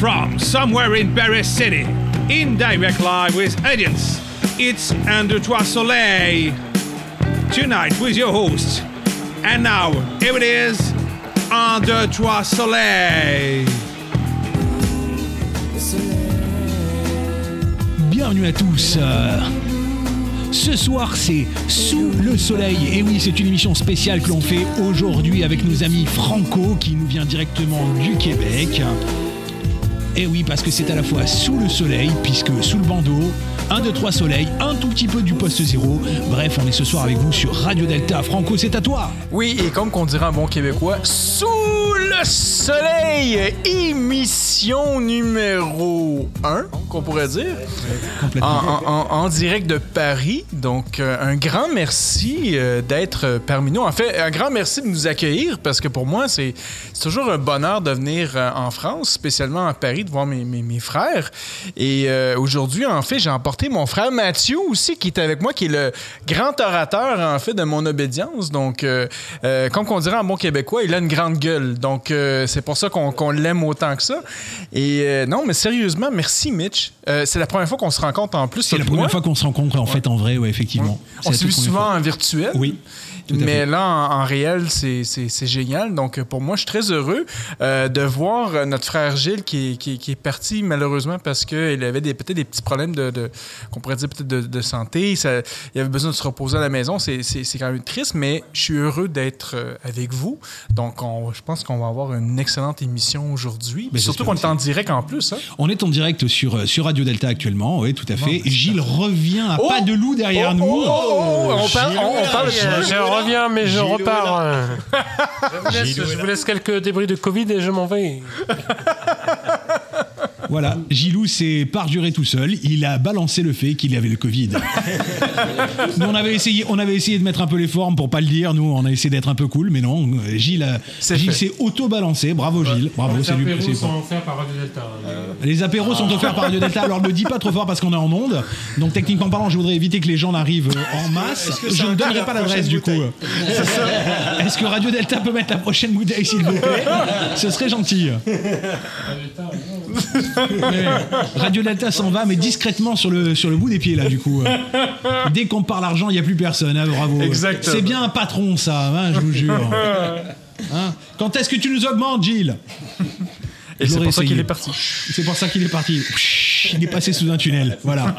from somewhere in Paris City, in direct live with audience. It's Under Trois Soleil. Tonight with your host. And now, here it is, Under Trois Soleil. Bienvenue à tous. Euh, Ce soir, c'est Sous le soleil. Et oui, c'est une émission spéciale que l'on fait aujourd'hui avec nos amis Franco qui nous vient directement du Québec. Et oui, parce que c'est à la fois sous le soleil, puisque sous le bandeau, 1, 2, 3 soleil, un tout petit peu du poste zéro. Bref, on est ce soir avec vous sur Radio Delta. Franco, c'est à toi. Oui, et comme qu'on dirait en bon québécois, sous le soleil, émission numéro 1, qu'on pourrait dire, en, en- en- en direct de Paris. Donc, euh, un grand merci euh, d'être parmi nous. En fait, un grand merci de nous accueillir parce que pour moi, c'est toujours un bonheur de venir euh, en France, spécialement à Paris, de voir mes, mes- mes frères. Et euh, aujourd'hui, en fait, j'ai emporté mon frère Mathieu aussi, qui est avec moi, qui est le grand orateur, en fait, de mon obédience. Donc, euh, euh, comme on dirait en bon québécois, il a une grande gueule. Donc, euh, c'est pour ça qu'on l'aime autant que ça. Et non, mais sérieusement, merci Mitch. C'est la première fois qu'on se rencontre en plus. C'est la première moi. fois qu'on se rencontre en fait en vrai, ouais, effectivement. On s'est vu souvent en virtuel. Oui. Mais fait. là, en, en réel, c'est- c'est c'est génial. Donc, euh, pour moi, je suis très heureux euh, de voir euh, notre frère Gilles qui, est- qui, est- qui est parti malheureusement parce qu'il avait peut-être des petits problèmes de, de- qu'on pourrait dire peut-être de, de santé. Ça- il avait besoin de se reposer à la maison. C'est c'est- c'est quand même triste, mais je suis heureux d'être avec vous. Donc, on- je pense qu'on va avoir une excellente émission aujourd'hui. Surtout qu'on est en direct en plus. Hein? On est en direct sur, sur Radio Delta actuellement, oui, tout à fait. Gilles revient à pas de loup derrière Oh, nous. oh, oh, on parle, on, on parle je reviens, mais je repars. Je vous, laisse, je vous laisse quelques débris de Covid et je m'en vais. Voilà, Gilou s'est parduré tout seul. Il a balancé le fait qu'il avait le Covid. nous, on avait essayé, on avait essayé de mettre un peu les formes pour pas le dire. Nous, on a essayé d'être un peu cool, mais non. Gilles, a- C'est Gilles fait. s'est auto-balancé. Bravo, Gilles. Bravo, Les c'est lui. apéros c'est- sont offerts par Radio Delta. Les apéros sont offerts par Radio Delta. Alors, ne le dis pas trop fort parce qu'on est en onde. Donc, techniquement parlant, je voudrais éviter que les gens n'arrivent euh, en masse. Je ne donnerai pas l'adresse du coup. Est-ce que Radio Delta peut mettre la prochaine bouteille, s'il vous plaît? Ce serait gentil. Ouais. Radio Delta s'en va, mais discrètement sur le, sur le bout des pieds, là, du coup. Dès qu'on parle argent, il n'y a plus personne. hein, bravo. Exactement. C'est bien un patron, ça, hein, je vous jure. Hein? Quand est-ce que tu nous augmentes, Gilles? Et c'est pour ça qu'il est parti. C'est pour ça qu'il est parti. Il est passé sous un tunnel. Voilà.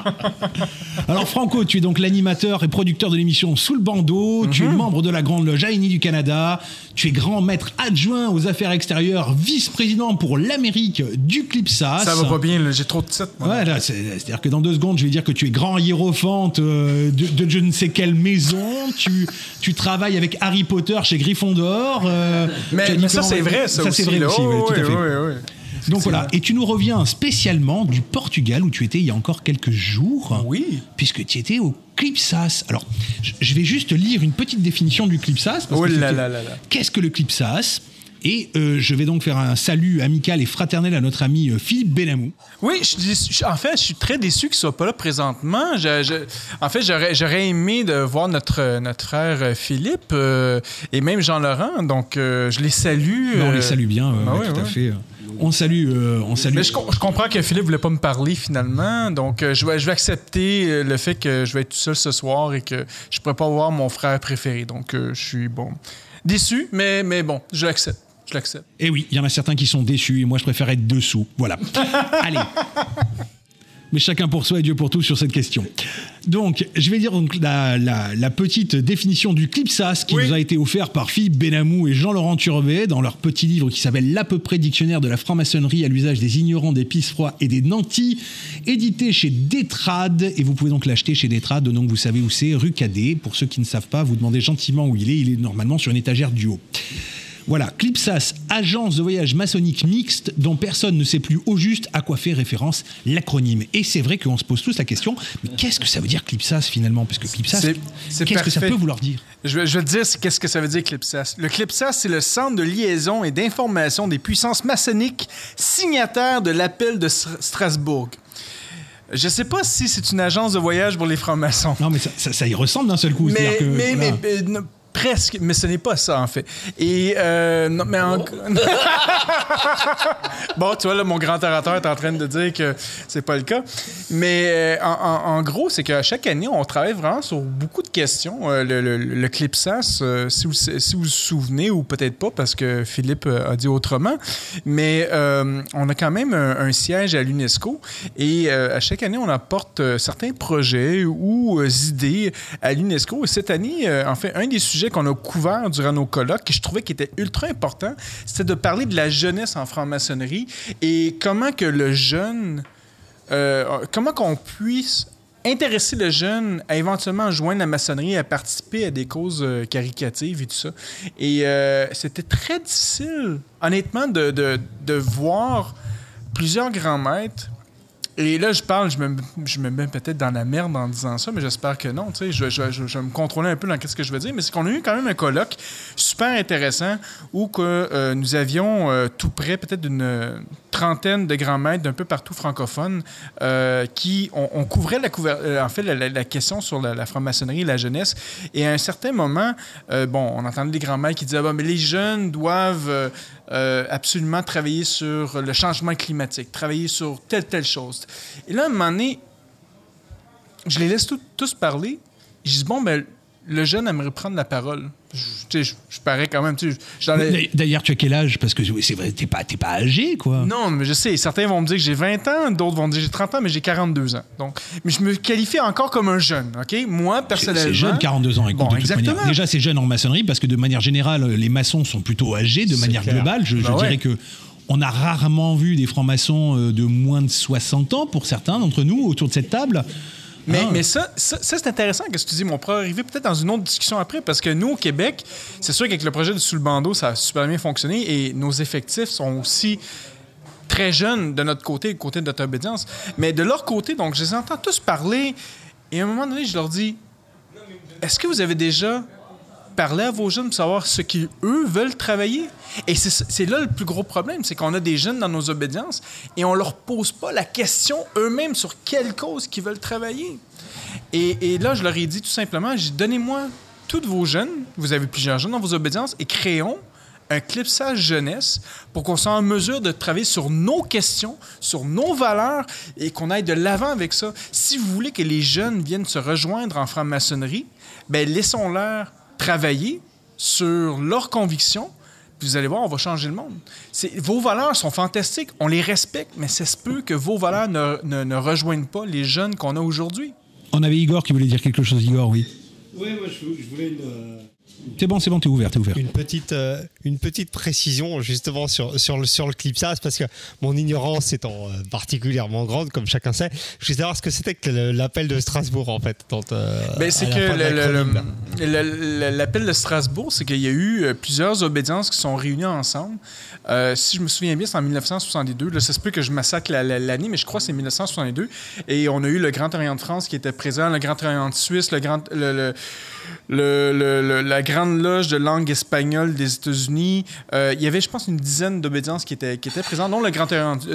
Alors, Franco, tu es donc l'animateur et producteur de l'émission Sous le bandeau. Tu es Mhm. membre de la Grande Loge ANI du Canada. Tu es grand maître adjoint aux affaires extérieures, vice-président pour l'Amérique du Clipsas. Ça va pas bien, j'ai trop de titres. moi. Ouais, là, c'est- c'est-à-dire que dans deux secondes, je vais dire que tu es grand hiérophante euh, de, de je ne sais quelle maison. Tu, tu travailles avec Harry Potter chez Gryffondor. euh, Mais, ça, c'est vrai, ça, c'est vrai aussi, Oh, ouais, tout à oui, fait. oui, oui. Donc voilà, et tu nous reviens spécialement du Portugal où tu étais il y a encore quelques jours. Oui. Puisque tu étais au Clipsas. Alors, je- vais juste lire une petite définition du Clipsas. parce Oh que là c'était- là là là. Qu'est-ce que le Clipsas? Et euh, je vais donc faire un salut amical et fraternel à notre ami euh, Philippe Benamou. Oui, je je- en fait, je suis très déçu qu'il soit pas là présentement. Je- en fait, j'aurais, aimé de voir notre, notre frère euh, Philippe euh, et même Jean-Laurent. Donc, euh, je les salue. Ben, on les salue bien, ouais, tout à fait. On salue, euh, on salue. Mais je, com- je comprends que Philippe voulait pas me parler finalement, donc euh, je, vais, je vais accepter euh, le fait que je vais être tout seul ce soir et que je pourrais pas voir mon frère préféré. Donc euh, je suis bon déçu, mais, mais bon, je l'accepte. Je l'accepte. Et Eh oui, il y en a certains qui sont déçus et moi je préfère être dessous. Voilà. Allez. Mais chacun pour soi et Dieu pour tous sur cette question. Donc, je vais dire donc la, la- la petite définition du clipsas qui Oui. nous a été offert par Philippe Benamou et Jean-Laurent Turbet dans leur petit livre qui s'appelle L'à peu près dictionnaire de la franc-maçonnerie à l'usage des ignorants, des pisse-froids et des nantis, édité chez Détrade. Et vous pouvez donc l'acheter chez Détrade, donc vous savez où c'est, rue Cadet. Pour ceux qui ne savent pas, vous demandez gentiment où il est. Il est normalement sur une étagère du haut. Voilà, Clipsas, agence de voyage maçonnique mixte dont personne ne sait plus au juste à quoi fait référence l'acronyme. Et c'est vrai qu'on se pose tous la question, mais qu'est-ce que ça veut dire Clipsas finalement? Parce que Clipsas, qu'est-ce que ça peut vouloir dire? Je vais, te dire qu'est-ce que ça veut dire CLIPSAS. Le CLIPSAS, c'est le centre de liaison et d'information des puissances maçonniques signataires de l'appel de Str- Strasbourg. Je sais pas si c'est une agence de voyage pour les francs-maçons. Non, mais ça, ça- ça y ressemble d'un seul coup. Mais, que, mais, voilà. mais, non, presque, mais ce n'est pas ça, en fait. Et, euh, non, mais en... bon, tu vois, là, mon grand orateur est en train de dire que c'est pas le cas. Mais euh, en, en, gros, c'est qu'à chaque année, on travaille vraiment sur beaucoup de questions. Euh, le, le, le CLIPSAS, si, vous, si vous vous souvenez, ou peut-être pas, parce que Philippe a dit autrement, mais on a quand même un, un siège à l'UNESCO et à chaque année, on apporte certains projets ou idées à l'UNESCO. Et cette année, en fait, un des sujets qu'on a couvert durant nos colloques, que je trouvais qui était ultra important, c'était de parler de la jeunesse en franc-maçonnerie et comment que le jeune, euh, comment qu'on puisse intéresser le jeune à éventuellement joindre la maçonnerie, à participer à des causes euh, caricatives et tout ça. Et euh, c'était très difficile, honnêtement, de, de, de voir plusieurs grands maîtres et là, je parle, je me, je me mets peut-être dans la merde en disant ça, mais j'espère que non. Je, je, je, vais me contrôler un peu dans ce que je veux dire. Mais c'est qu'on a eu quand même un colloque super intéressant où que, euh, nous avions euh, tout près, peut-être d'une trentaine de grands maîtres d'un peu partout francophones euh, qui on, couvrait la en fait la, question sur la, franc-maçonnerie et la jeunesse. Et à un certain moment, bon, on entendait des grands maîtres qui disaient ah, mais les jeunes doivent euh, absolument travailler sur le changement climatique, travailler sur telle, telle chose. Et là, à un moment donné, je les laisse tous parler. Je dis, bon, ben, le jeune aimerait prendre la parole. Je, je, je parais quand même. D'ailleurs, tu as quel âge? Parce que c'est vrai, t'es pas, pas âgé, quoi. Non, mais je sais. Certains vont me dire que j'ai 20 ans, d'autres vont me dire que j'ai 30 ans, mais j'ai 42 ans. Donc, mais je me qualifie encore comme un jeune, OK? Moi, personnellement. C'est jeune, 42 ans. Écoute, bon, exactement. Déjà, c'est jeune en maçonnerie parce que de manière générale, les maçons sont plutôt âgés, de manière globale. Je, bah dirais que. On a rarement vu des francs-maçons euh, de moins de 60 ans, pour certains d'entre nous, autour de cette table. Mais, ah. mais ça, ça, c'est intéressant que tu dis. Mais on pourrait arriver peut-être dans une autre discussion après parce que nous, au Québec, c'est sûr qu'avec le projet de Sous le bandeau, ça a super bien fonctionné et nos effectifs sont aussi très jeunes de notre côté, du côté de notre obédience. Mais de leur côté, donc, je les entends tous parler et à un moment donné, je leur dis est-ce que vous avez déjà parler à vos jeunes pour savoir ce qu'ils, veulent travailler. Et c'est là le plus gros problème, c'est qu'on a des jeunes dans nos obédiences et on leur pose pas la question eux-mêmes sur quelle cause qu'ils veulent travailler. Et, là, je leur ai dit tout simplement, donnez-moi tous vos jeunes, vous avez plusieurs jeunes dans vos obédiences, et créons un clipsage jeunesse pour qu'on soit en mesure de travailler sur nos questions, sur nos valeurs et qu'on aille de l'avant avec ça. Si vous voulez que les jeunes viennent se rejoindre en franc-maçonnerie, ben laissons-leur travailler sur leurs convictions, puis vous allez voir, on va changer le monde. Vos valeurs sont fantastiques, on les respecte, mais c'est se peut que vos valeurs ne, ne, ne rejoignent pas les jeunes qu'on a aujourd'hui. On avait Igor qui voulait dire quelque chose, Igor, oui. Oui, moi, je, voulais une, euh, c'est bon, c'est bon, t'es ouvert, t'es ouvert. Une petite, euh, une petite précision justement sur, sur le, sur le CLIPSAS, parce que mon ignorance étant euh, particulièrement grande, comme chacun sait, je voulais savoir ce que c'était que l'appel de Strasbourg en fait. Euh, ben, c'est que l'appel de Strasbourg, c'est qu'il y a eu plusieurs obédiences qui sont réunies ensemble. si je me souviens bien, c'est en 1962. Là, ça se peut que je massacre l'année, mais je crois que c'est 1962. Et on a eu le Grand Orient de France qui était présent, le Grand Orient de Suisse, le Grand, le, le, la Grande Loge de langue espagnole des États-Unis. Euh, il y avait, je pense, une dizaine d'obédiences qui étaient, qui étaient présentes, dont le Grand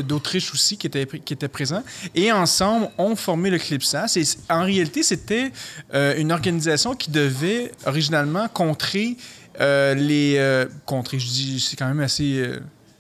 d'Autriche aussi qui était, qui était présent. Et ensemble, on formé le CLIPSAS. Et en réalité, c'était euh, une organisation qui devait originalement contrer euh, les... contrer, je dis, c'est quand même assez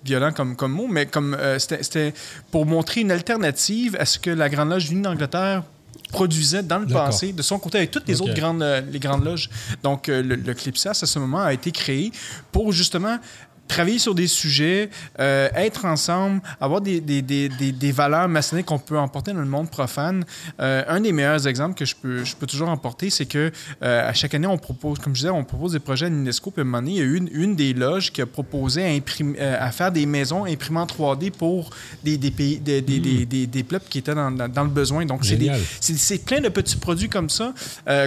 violent comme, comme mot, mais comme c'était pour montrer une alternative à ce que la Grande Loge venue d'Angleterre produisait dans le passé, de son côté, avec toutes les autres grandes, euh, les grandes loges. Donc, euh, le, le Clipsas, à ce moment, a été créé pour justement travailler sur des sujets, euh, être ensemble, avoir des, des, des, des valeurs maçonniques qu'on peut emporter dans le monde profane. Euh, un des meilleurs exemples que je peux, je peux toujours emporter, c'est que euh, à chaque année, on propose, comme je disais, on propose des projets à l'UNESCO. Puis à un moment donné, il y a eu une, une des loges qui a proposé à, imprimer, à faire des maisons imprimées en 3D pour des, des pays, des, des, des, des, peuples qui étaient dans, dans, le besoin. Donc, c'est plein de petits produits comme ça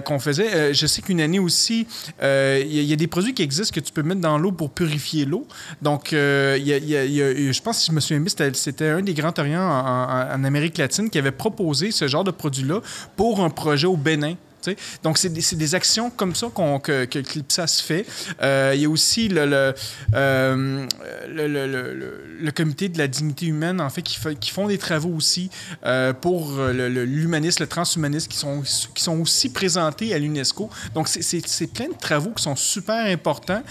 qu'on faisait. je sais qu'une année aussi, il y, y, a des produits qui existent que tu peux mettre dans l'eau pour purifier l'eau. Donc, euh, je pense, si je me souviens bien, c'était un des grands Orients en, Amérique latine qui avait proposé ce genre de produit-là pour un projet au Bénin Donc, c'est des, actions comme ça que, que Clipsas fait. Euh, il y a aussi euh, le, comité de la dignité humaine, en fait, qui, font des travaux aussi euh, pour l'humanisme, le, transhumanisme, qui sont, qui sont aussi présentés à l'UNESCO. Donc, c'est, plein de travaux qui sont super importants,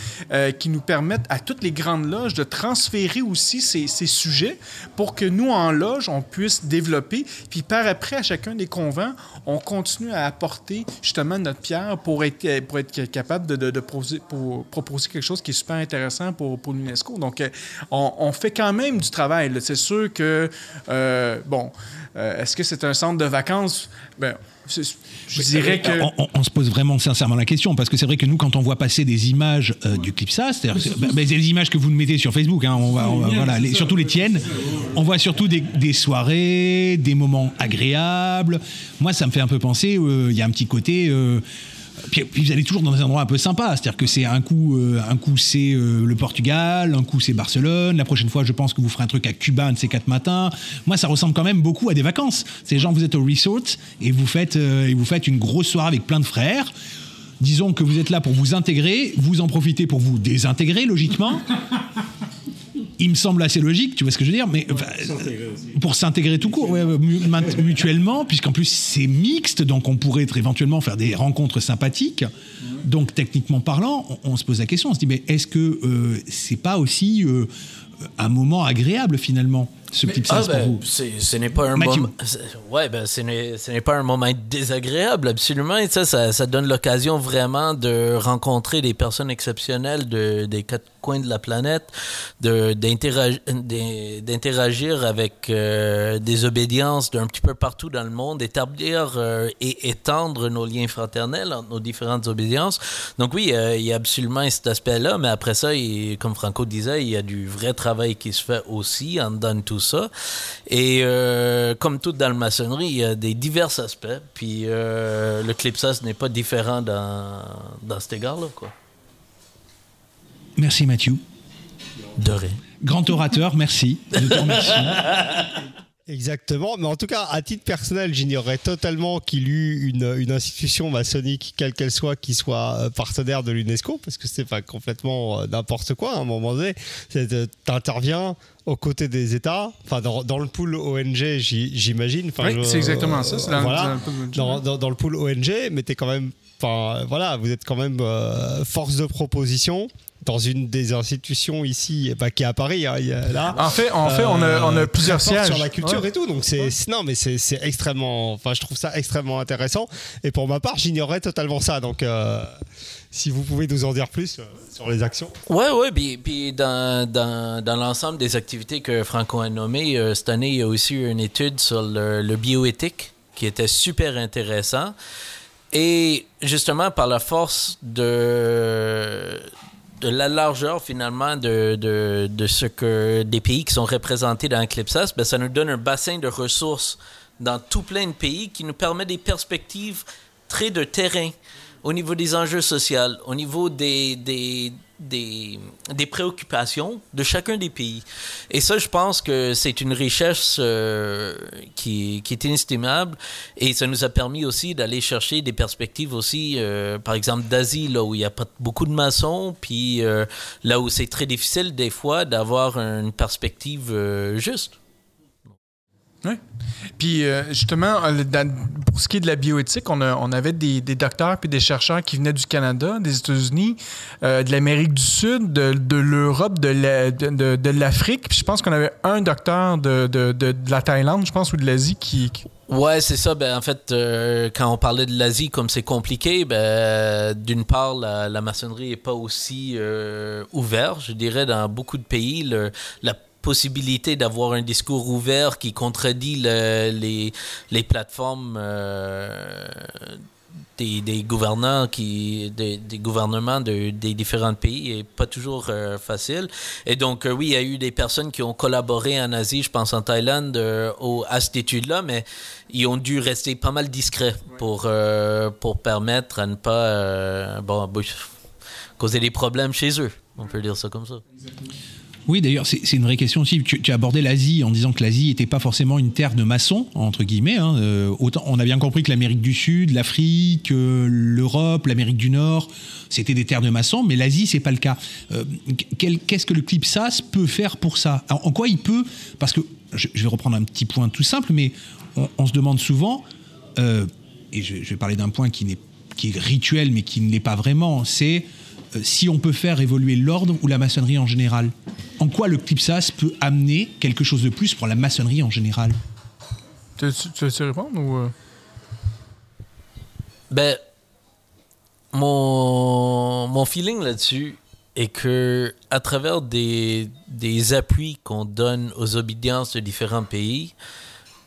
qui nous permettent à toutes les grandes loges de transférer aussi ces, ces sujets pour que nous, en loge, on puisse développer. Puis par après, à chacun des convents, on continue à apporter justement notre pierre pour être, pour être capable de, proposer, proposer quelque chose qui est super intéressant pour, l'UNESCO. Donc, euh, on, on, fait quand même du travail. C'est sûr que, euh, bon, euh, est-ce que c'est un centre de vacances? Ben, je dirais que. On, on, se pose vraiment sincèrement la question, parce que c'est vrai que nous, quand on voit passer des images euh, du Clipsa, c'est-à-dire bah, bah, des images que vous mettez sur Facebook, hein, on va, on va voilà, les, surtout les tiennes, on voit surtout des, des, soirées, des moments agréables. Moi, ça me fait un peu penser, il euh, y a un petit côté. Euh, puis, puis, vous allez toujours dans des endroits un peu sympas, c'est-à-dire que c'est un coup, euh, un coup c'est euh, le Portugal, un coup c'est Barcelone. La prochaine fois, je pense que vous ferez un truc à Cuba un de ces quatre matins. Moi, ça ressemble quand même beaucoup à des vacances. C'est genre vous êtes au resort et vous faites euh, et vous faites une grosse soirée avec plein de frères. Disons que vous êtes là pour vous intégrer, vous en profitez pour vous désintégrer logiquement il me semble assez logique, tu vois ce que je veux dire, mais pour s'intégrer tout court, ouais, mutuellement, puisqu'en plus c'est mixte, donc on pourrait être, éventuellement faire des rencontres sympathiques. Donc techniquement parlant, on, on, se pose la question, on se dit, mais est-ce que euh, c'est pas aussi euh, un moment agréable finalement? Ce clip ah, ben, Ce n'est pas un moment. Ouais, ben, ce n'est pas un moment désagréable, absolument. Et ça, ça, ça donne l'occasion vraiment de rencontrer des personnes exceptionnelles de, des quatre coins de la planète, d'interagir avec euh, des obédiences d'un petit peu partout dans le monde, établir euh, et étendre nos liens fraternels entre nos différentes obédiences. Donc oui, euh, il y a absolument cet aspect-là, mais après ça, il, comme Franco disait, il y a du vrai travail qui se fait aussi en dedans de tout ça. Et euh, comme tout dans la maçonnerie, il y a des divers aspects. Puis euh, le clipsas n'est pas différent dans, dans cet égard-là. Quoi. Merci Mathieu. De rien. Grand orateur, merci. Je te remercie. Exactement, mais en tout cas, à titre personnel, j'ignorais totalement qu'il eût une, une institution maçonnique, quelle qu'elle soit, qui soit euh, partenaire de l'UNESCO, parce que c'est pas complètement n'importe quoi à un moment donné. T'interviens aux côtés des États, enfin dans, dans le pool ONG, j'imagine. Oui, c'est exactement ça. Euh, voilà, dans, dans, dans, le pool ONG, mais t'es quand même, enfin voilà, vous êtes quand même euh, force de proposition dans une des institutions ici bah, qui est à Paris hein, là en fait en fait on a, on a plusieurs sièges sur la culture ouais. et tout donc c'est ouais. non mais c'est extrêmement enfin je trouve ça extrêmement intéressant et pour ma part j'ignorais totalement ça donc euh, si vous pouvez nous en dire plus euh, sur les actions. Oui, oui. Puis, puis dans, dans, dans l'ensemble des activités que Franco a nommées, euh, cette année, il y a aussi eu une étude sur le, le bioéthique qui était super intéressant. Et justement, par la force de, de la largeur finalement de, ce que des pays qui sont représentés dans Eclipsas, ben, ça nous donne un bassin de ressources dans tout plein de pays qui nous permet des perspectives très de terrain au niveau des enjeux sociaux, au niveau des, des, des, préoccupations de chacun des pays. Et ça, je pense que c'est une richesse euh, qui, qui, est inestimable et ça nous a permis aussi d'aller chercher des perspectives aussi, euh, par exemple d'Asie, là où il n'y a pas beaucoup de maçons, puis euh, là où c'est très difficile des fois d'avoir une perspective juste. Oui. Puis euh, justement, pour ce qui est de la bioéthique, on, avait des, docteurs puis des chercheurs qui venaient du Canada, des États-Unis, euh, de l'Amérique du Sud, de, l'Europe, de, la, de, de l'Afrique. Puis je pense qu'on avait un docteur de, la Thaïlande, je pense, ou de l'Asie qui, qui... Ouais, c'est ça. Ben, en fait, euh, quand on parlait de l'Asie, comme c'est compliqué, ben, d'une part, la, maçonnerie n'est pas aussi euh, ouverte. Je dirais, dans beaucoup de pays, le, la possibilité d'avoir un discours ouvert qui contredit le, les, les plateformes euh, des, des, gouvernants qui des, des gouvernements de, des différents pays. Est pas toujours euh, facile. Et donc euh, oui il y a eu des personnes qui ont collaboré en Asie je pense en Thaïlande euh, au, à cette étude là mais ils ont dû rester pas mal discrets pour pour permettre à ne pas bon causer des problèmes chez eux. On peut dire ça comme ça. Exactement. Oui, d'ailleurs, c'est une vraie question aussi. Tu, tu as abordé l'Asie en disant que l'Asie n'était pas forcément une terre de maçons, entre guillemets. hein. Euh, autant, on a bien compris que l'Amérique du Sud, l'Afrique, euh, l'Europe, l'Amérique du Nord, c'était des terres de maçons, mais l'Asie, c'est pas le cas. Euh, Qu'est-ce que le CLIPSAS peut faire pour ça? En quoi il peut? Parce que, je, vais reprendre un petit point tout simple, mais on, se demande souvent, et je, vais parler d'un point qui, est rituel, mais qui ne l'est pas vraiment, c'est si on peut faire évoluer l'ordre ou la maçonnerie en général. En quoi le CLIPSAS peut amener quelque chose de plus pour la maçonnerie en général? Tu veux-tu répondre ou. euh? Ben, mon, mon feeling là-dessus est que à travers des, des appuis qu'on donne aux obédiences de différents pays,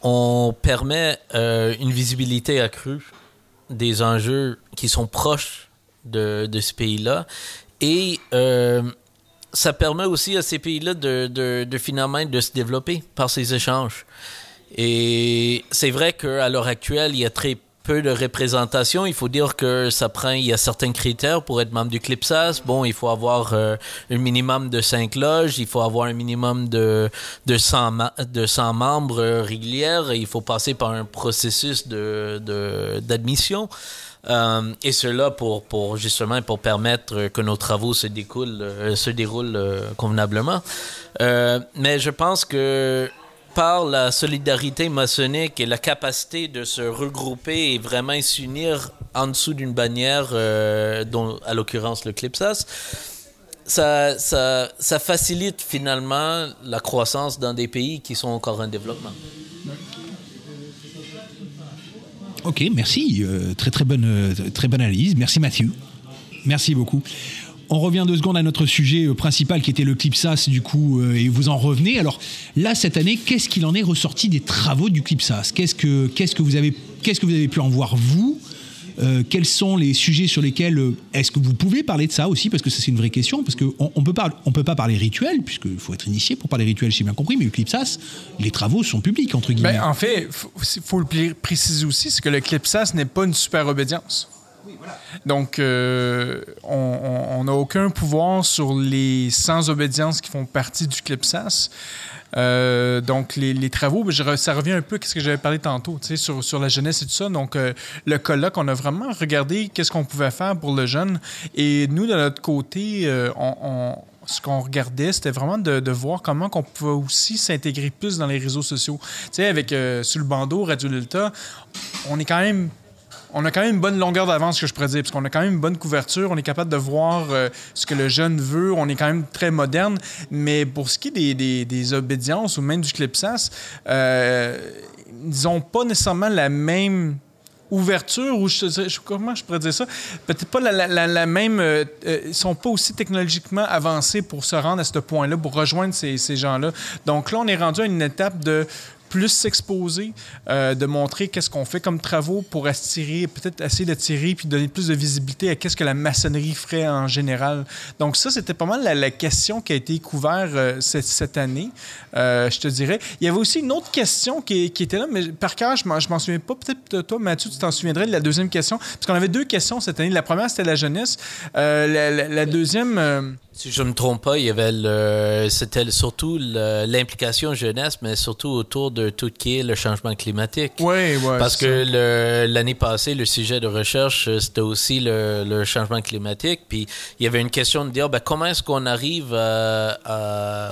on permet euh, une visibilité accrue des enjeux qui sont proches de, de ce pays-là. Et euh, ça permet aussi à ces pays-là de, de, de finalement de se développer par ces échanges. Et c'est vrai qu'à l'heure actuelle, il y a très peu de représentation. Il faut dire que ça prend, il y a certains critères pour être membre du CLIPSAS. Bon, il faut avoir euh, un minimum de 5 loges, il faut avoir un minimum de, de, 100, ma- de 100 membres euh, réguliers et il faut passer par un processus d'admission. Euh, et cela pour, justement pour permettre que nos travaux se découlent, euh, se déroulent euh, convenablement. Mais je pense que par la solidarité maçonnique et la capacité de se regrouper et vraiment s'unir en dessous d'une bannière, dont à l'occurrence le CLIPSAS, ça, ça, ça facilite finalement la croissance dans des pays qui sont encore en développement. Ok, merci. Euh, très très bonne, euh, très bonne analyse. Merci Mathieu. Merci beaucoup. On revient deux secondes à notre sujet euh, principal qui était le CLIPSAS du coup et vous en revenez. Alors là cette année, qu'est-ce qu'il en est ressorti des travaux du CLIPSAS Qu'est-ce que qu'est-ce que vous avez qu'est-ce que vous avez pu en voir vous Euh, quels sont les sujets sur lesquels euh, est-ce que vous pouvez parler de ça aussi parce que ça c'est une vraie question parce qu'on on peut pas on peut pas parler rituel puisqu'il faut être initié pour parler rituel j'ai bien compris mais le CLIPSAS les travaux sont publics entre guillemets. Ben, en fait, il faut, le préciser aussi, c'est que le CLIPSAS n'est pas une super obédience. Donc, euh, on n'a aucun pouvoir sur les 100 obédiences qui font partie du CLIPSAS. Euh, donc, les, travaux, ça revient un peu à ce que j'avais parlé tantôt, tu sais, sur, la jeunesse et tout ça. Donc, euh, le colloque, on a vraiment regardé qu'est-ce qu'on pouvait faire pour le jeune. Et nous, de notre côté, euh, ce qu'on regardait, c'était vraiment de, voir comment on pouvait aussi s'intégrer plus dans les réseaux sociaux. Tu sais, avec euh, le bandeau Radio Delta, on est quand même on a quand même une bonne longueur d'avance, que je pourrais dire, parce qu'on a quand même une bonne couverture, on est capable de voir euh, ce que le jeune veut, on est quand même très moderne. Mais pour ce qui est des, obédiences ou même du clipsas, euh, ils n'ont pas nécessairement la même ouverture ou je, je- comment je pourrais dire ça? Peut-être pas la même euh, euh, ils sont pas aussi technologiquement avancés pour se rendre à ce point-là pour rejoindre ces, ces gens-là. Donc là on est rendu à une étape de plus s'exposer, euh, de montrer qu'est-ce qu'on fait comme travaux pour attirer, peut-être essayer d'attirer puis donner plus de visibilité à qu'est-ce que la maçonnerie ferait en général. Donc ça, c'était pas mal la, question qui a été couverte euh, cette, cette année, euh, je te dirais. Il y avait aussi une autre question qui, était là, mais par cœur, je m'en, souviens pas. Peut-être toi, Mathieu, tu t'en souviendrais de la deuxième question, parce qu'on avait deux questions cette année. La première, c'était la jeunesse. La, la- deuxième... Si je ne me trompe pas, il y avait le, c'était surtout l'implication jeunesse, mais surtout autour de tout ce qui est le changement climatique. ouais, ouais, Parce que l'année passée, le sujet de recherche, euh, c'était aussi le, le changement climatique. Puis il y avait une question de dire ben, comment est-ce qu'on arrive à, à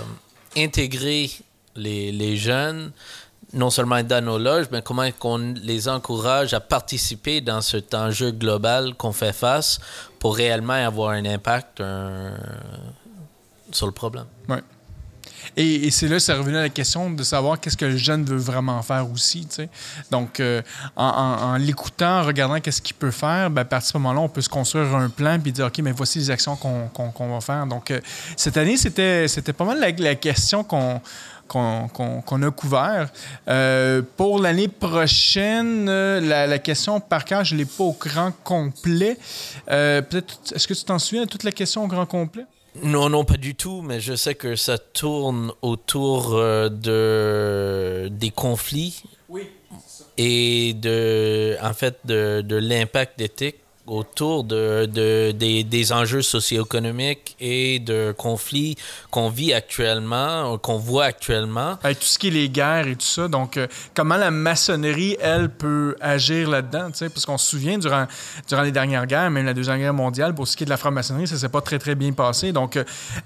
intégrer les, les jeunes, non seulement dans nos loges, mais comment est-ce qu'on les encourage à participer dans cet enjeu global qu'on fait face pour réellement avoir un impact un- sur le problème? Ouais. Et, c'est là, c'est revenu à la question de savoir qu'est-ce que le jeune veut vraiment faire aussi. Donc, euh, en, l'écoutant, en regardant qu'est-ce qu'il peut faire, ben, à partir de ce moment-là, on peut se construire un plan puis dire, OK, mais voici les actions qu'on va faire. Donc, euh, cette année, c'était pas mal la, question qu'on a couvert. Euh, pour l'année prochaine, la, question par cœur, je ne l'ai pas au grand complet. Peut-être, est-ce que tu t'en souviens de toute la question au grand complet? Non, non, pas du tout, mais je sais que ça tourne autour euh, de, des conflits Oui. et de, en fait, de, de l'impact éthique autour de, de des, des, enjeux socio-économiques et de conflits qu'on vit actuellement, qu'on voit actuellement. Avec tout ce qui est les guerres et tout ça, donc euh, comment la maçonnerie, elle, peut agir là-dedans, parce qu'on se souvient, durant, durant les dernières guerres, même la Deuxième Guerre mondiale, pour ce qui est de la franc-maçonnerie, ça s'est pas très, très bien passé. Donc,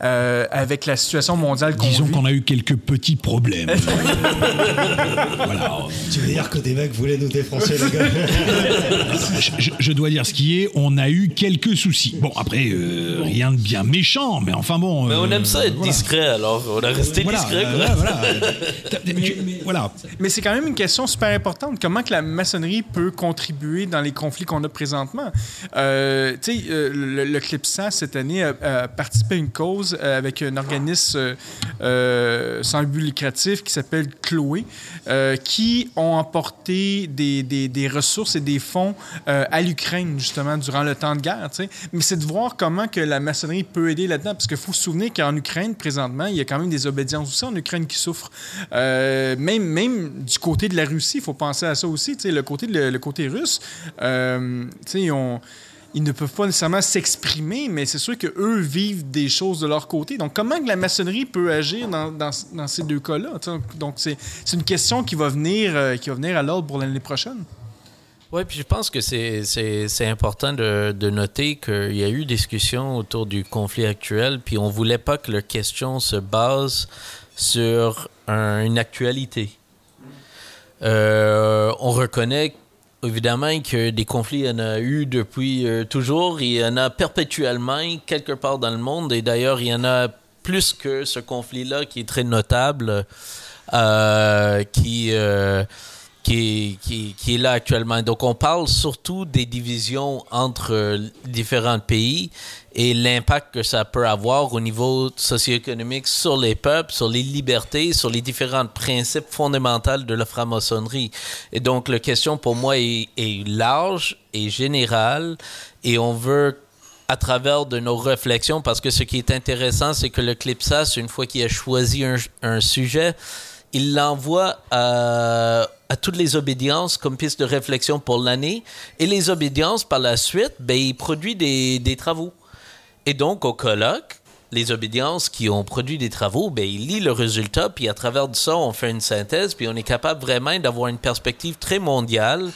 euh, avec la situation mondiale qu'on Disons qu'on a eu quelques petits problèmes. voilà. Tu veux dire que des mecs voulaient nous défoncer la gueule je, je, dois dire ce qui est, on a eu quelques soucis. Bon, après, euh, rien de bien méchant, mais enfin bon. mais on aime ça être voilà. discret, alors on a resté voilà, discret. euh, voilà. mais, mais, voilà. mais c'est quand même une question super importante. Comment que la maçonnerie peut contribuer dans les conflits qu'on a présentement? Euh, tu sais, le, le CLIPSA, cette année, a, a, participé à une cause avec un organisme sans but lucratif qui s'appelle Chloé, qui ont emporté des, des, des, ressources et des fonds euh, à l'Ukraine, justement, durant le temps de guerre. Mais c'est de voir comment que la maçonnerie peut aider là-dedans. Parce qu'il faut se souvenir qu'en Ukraine, présentement, il y a quand même des obédiences aussi en Ukraine qui souffrent. Euh, même, même du côté de la Russie, il faut penser à ça aussi. Le côté, le, côté russe, euh, ils ne peuvent pas nécessairement s'exprimer, mais c'est sûr qu'eux vivent des choses de leur côté. Donc, comment que la maçonnerie peut agir dans, dans, dans ces deux cas-là? Donc, c'est une question qui va venir, euh, qui va venir à l'ordre pour l'année prochaine. Oui, puis je pense que c'est important de, de noter qu'il y a eu discussion autour du conflit actuel, puis on voulait pas que la question se base sur un, une actualité. Euh, on reconnaît évidemment que des conflits, il y en a eu depuis euh, toujours. Il y en a perpétuellement quelque part dans le monde. Et d'ailleurs, il y en a plus que ce conflit-là qui est très notable, euh, qui, qui, qui, qui, est là actuellement. Donc, on parle surtout des divisions entre différents pays et l'impact que ça peut avoir au niveau socio-économique sur les peuples, sur les libertés, sur les différents principes fondamentaux de la franc-maçonnerie. Et donc, la question pour moi est, est large et générale et on veut à travers de nos réflexions, parce que ce qui est intéressant, c'est que le CLIPSAS, une fois qu'il a choisi un, un sujet, il l'envoie à, à, toutes les obédiences comme piste de réflexion pour l'année. Et les obédiences, par la suite, ben, il produit des, des travaux. Et donc, au colloque, les obédiences qui ont produit des travaux, ben, ils lisent le résultat, puis à travers de ça, on fait une synthèse, puis on est capable vraiment d'avoir une perspective très mondiale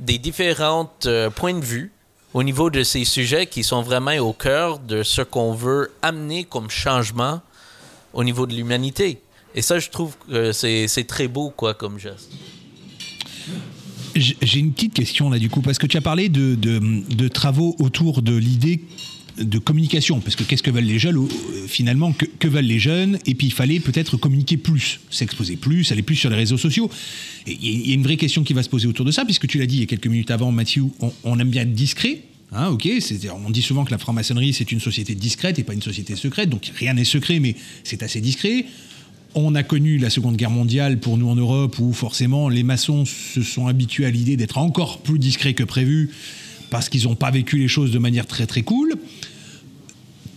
des différents euh, points de vue au niveau de ces sujets qui sont vraiment au cœur de ce qu'on veut amener comme changement au niveau de l'humanité. Et ça, je trouve que c'est très beau, quoi, comme geste. J'ai une petite question là, du coup, parce que tu as parlé de, de, travaux autour de l'idée de communication, parce que qu'est-ce que veulent les jeunes finalement que, que, veulent les jeunes Et puis il fallait peut-être communiquer plus, s'exposer plus, aller plus sur les réseaux sociaux. Il y a une vraie question qui va se poser autour de ça, puisque tu l'as dit il y a quelques minutes avant, Mathieu, on, on aime bien être discret. Hein, ok, on dit souvent que la franc-maçonnerie c'est une société discrète et pas une société secrète, donc rien n'est secret, mais c'est assez discret. On a connu la Seconde Guerre mondiale pour nous en Europe, où forcément les maçons se sont habitués à l'idée d'être encore plus discrets que prévu parce qu'ils n'ont pas vécu les choses de manière très très cool.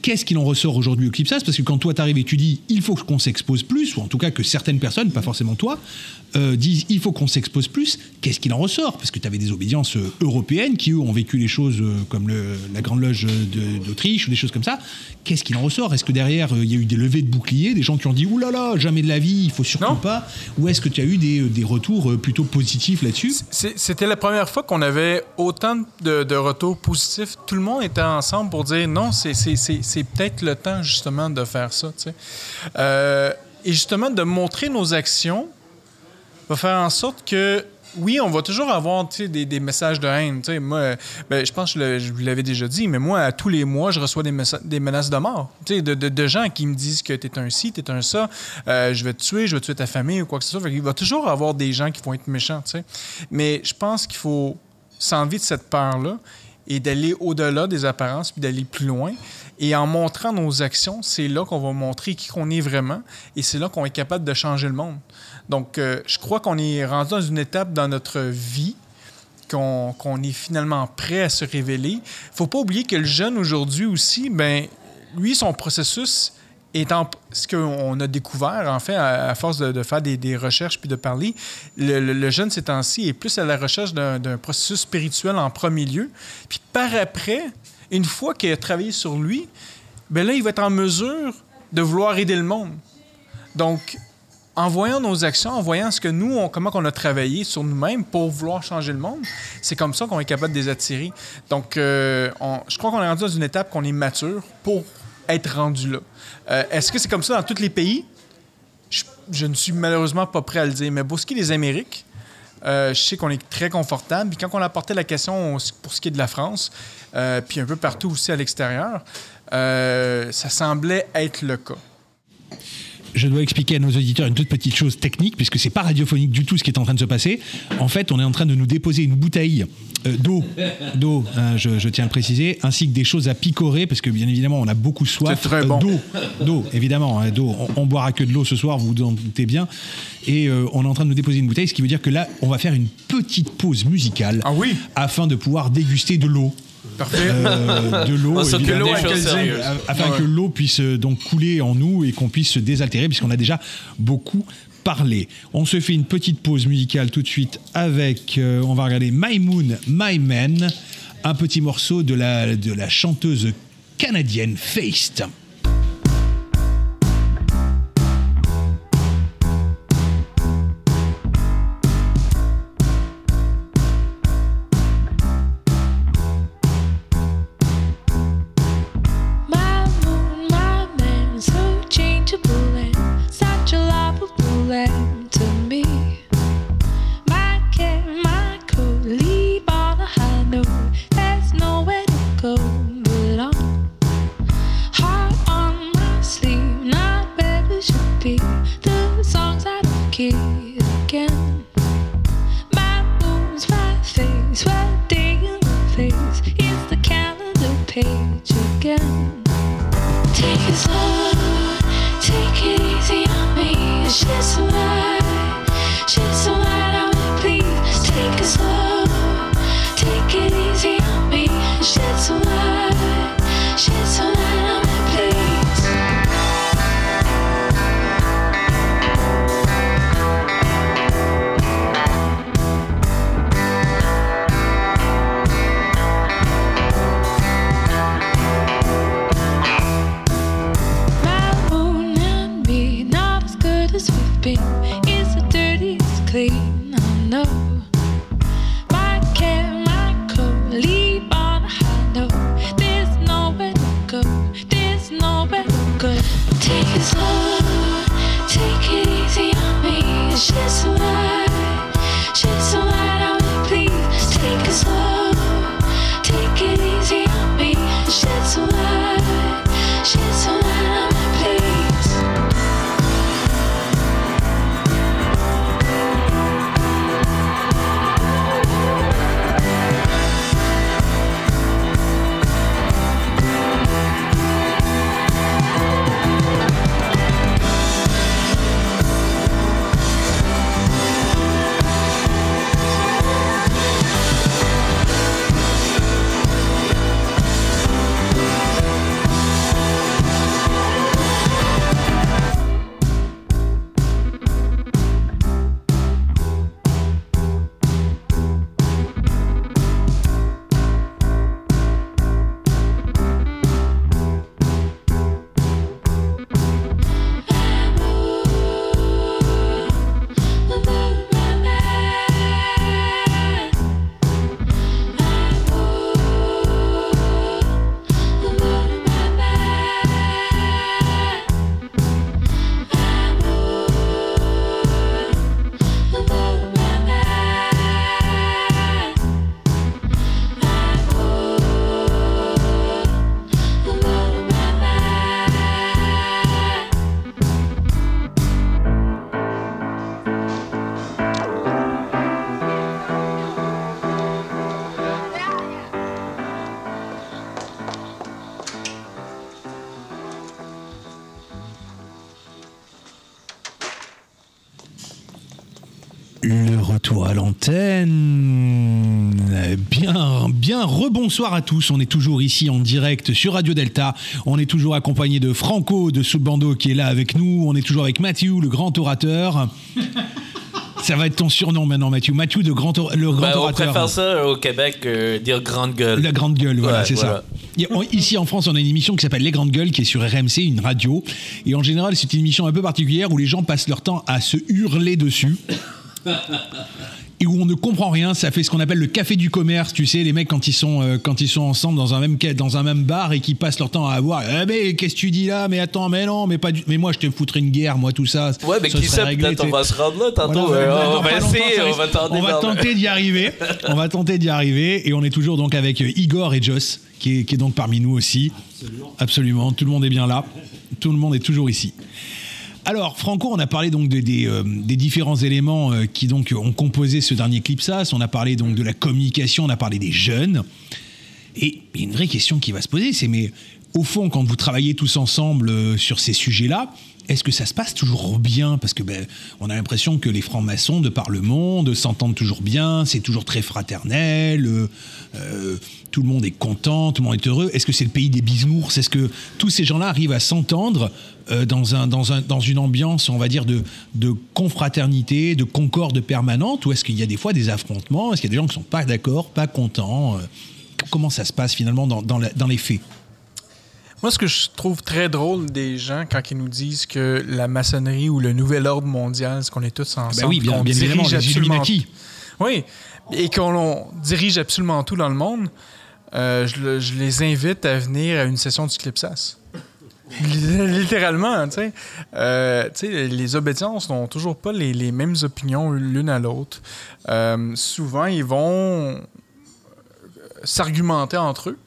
Qu'est-ce qu'il en ressort aujourd'hui au Clipsas? Parce que quand toi t'arrives et tu dis il faut qu'on s'expose plus, ou en tout cas que certaines personnes, pas forcément toi, euh, disent il faut qu'on s'expose plus, qu'est-ce qu'il en ressort? Parce que tu avais des obédiences euh, européennes qui, eux, ont vécu les choses euh, comme le, la Grande Loge d'Autriche ou des choses comme ça. Qu'est-ce qu'il en ressort? Est-ce que derrière, il y a eu des levées de boucliers, des gens qui ont dit oulala, là là, jamais de la vie, il faut surtout non. pas? Ou est-ce que tu as eu des, des, retours plutôt positifs là-dessus? C'était la première fois qu'on avait autant de, de, retours positifs. Tout le monde était ensemble pour dire non, c'est peut-être le temps justement de faire ça. Euh, et justement, de montrer nos actions va faire en sorte que oui, on va toujours avoir des, messages de haine. Moi, ben, je pense que je, vous l'avais déjà dit, mais moi, à tous les mois, je reçois des, menaces de mort. De, gens qui me disent que tu es un ci, tu es un ça, euh, je vais te tuer, je vais tuer ta famille ou quoi que ce soit. Il va toujours avoir des gens qui vont être méchants. Mais je pense qu'il faut s'enlever de cette peur-là et d'aller au-delà des apparences puis d'aller plus loin. Et en montrant nos actions, c'est là qu'on va montrer qui qu'on est vraiment et c'est là qu'on est capable de changer le monde. Donc, euh, je crois qu'on est rendu dans une étape dans notre vie qu'on qu est finalement prêt à se révéler. Il faut pas oublier que le jeune aujourd'hui aussi, ben, lui, son processus étant ce qu'on a découvert, en fait, à, force de, faire des, recherches puis de parler, le, jeune ces temps-ci est plus à la recherche d'un processus spirituel en premier lieu. Puis par après, une fois qu'il a travaillé sur lui, ben là, il va être en mesure de vouloir aider le monde. Donc, en voyant nos actions, en voyant ce que nous, comment on a travaillé sur nous-mêmes pour vouloir changer le monde, c'est comme ça qu'on est capable de les attirer. Donc, euh, je crois qu'on est rendu dans une étape qu'on est mature pour être rendu là. Euh, est-ce que c'est comme ça dans tous les pays? Je, ne suis malheureusement pas prêt à le dire, mais pour ce qui est des Amériques, euh, je sais qu'on est très confortable. Puis quand on a porté la question pour ce qui est de la France, puis un peu partout aussi à l'extérieur, ça semblait être le cas je dois expliquer à nos auditeurs une toute petite chose technique, puisque c'est pas radiophonique du tout ce qui est en train de se passer. En fait, on est en train de nous déposer une bouteille euh, d'eau, d'eau, hein, je, tiens à le préciser, ainsi que des choses à picorer, parce que bien évidemment, on a beaucoup soif. C'est très bon. d'eau, d'eau, évidemment, hein, d'eau. On, boira que de l'eau ce soir, vous vous en doutez bien. Et euh, on est en train de nous déposer une bouteille, ce qui veut dire que là, on va faire une petite pause musicale, ah oui afin de pouvoir déguster de l'eau. Euh, de l'eau, afin que l'eau puisse euh, donc couler en nous et qu'on puisse se désaltérer, puisqu'on a déjà beaucoup parlé. On se fait une petite pause musicale tout de suite avec, euh, on va regarder My Moon, My Man, un petit morceau de la, de la chanteuse canadienne Feist. Bien rebonsoir à tous. On est toujours ici en direct sur Radio Delta. On est toujours accompagné de Franco de Soulbando qui est là avec nous. On est toujours avec Mathieu, le grand orateur. Ça va être ton surnom maintenant, Mathieu. Mathieu, de grand, le grand on orateur. préfère ça au Québec euh, dire grande gueule. La grande gueule, voilà, Ouais, c'est voilà. ça. On- Ici en France, on a une émission qui s'appelle Les Grandes Gueules, qui est sur RMC, une radio. Et en général, c'est une émission un peu particulière où les gens passent leur temps à se hurler dessus. Et où on ne comprend rien, ça fait ce qu'on appelle le café du commerce, tu sais, les mecs quand ils sont euh, quand ils sont ensemble dans un même dans un même bar et qui passent leur temps à avoir eh mais qu'est-ce que tu dis là? Mais attends mais non mais pas du... mais moi je te foutrais une guerre moi tout ça Ouais, mais ça qui sait, réglé, peut-être on va se rendre là tantôt. Voilà, dans on va essayer, on va tenter on va tenter d'y arriver. On va tenter d'y arriver. Et on est toujours donc avec euh, Igor et Joss, qui est, qui est donc parmi nous aussi. Absolument. Tout le monde est bien là. Tout le monde est toujours ici. Alors, Franco, on a parlé donc de- des, euh, différents éléments euh, qui ont composé ce dernier Clipsas. On a parlé donc de la communication, on a parlé des jeunes. Et il y a une vraie question qui va se poser, c'est mais au fond, quand vous travaillez tous ensemble euh, sur ces sujets-là, est-ce que ça se passe toujours bien? Parce que ben, on a l'impression que les francs-maçons de par le monde s'entendent toujours bien, c'est toujours très fraternel, euh, euh, tout le monde est content, tout le monde est heureux. Est-ce que c'est le pays des bisounours? Est-ce que tous ces gens-là arrivent à s'entendre dans, un, dans, un, dans une ambiance, on va dire, de, confraternité, de concorde permanente? Ou est-ce qu'il y a des fois des affrontements? Est-ce qu'il y a des gens qui ne sont pas d'accord, pas contents? Comment ça se passe finalement dans les faits? Moi, ce que je trouve très drôle des gens quand ils nous disent que la maçonnerie ou le nouvel ordre mondial, c'est qu'on est tous ensemble, Ben oui, bien, évidemment, dirige absolument Illuminati. Oui, et qu'on on dirige absolument tout dans le monde. euh, je, le- je les invite à venir à une session du Clipsas. Littéralement, tu sais. Euh, tu sais, les obédiences n'ont toujours pas les, les mêmes opinions l'une à l'autre. Euh, souvent, ils vont s'argumenter entre eux.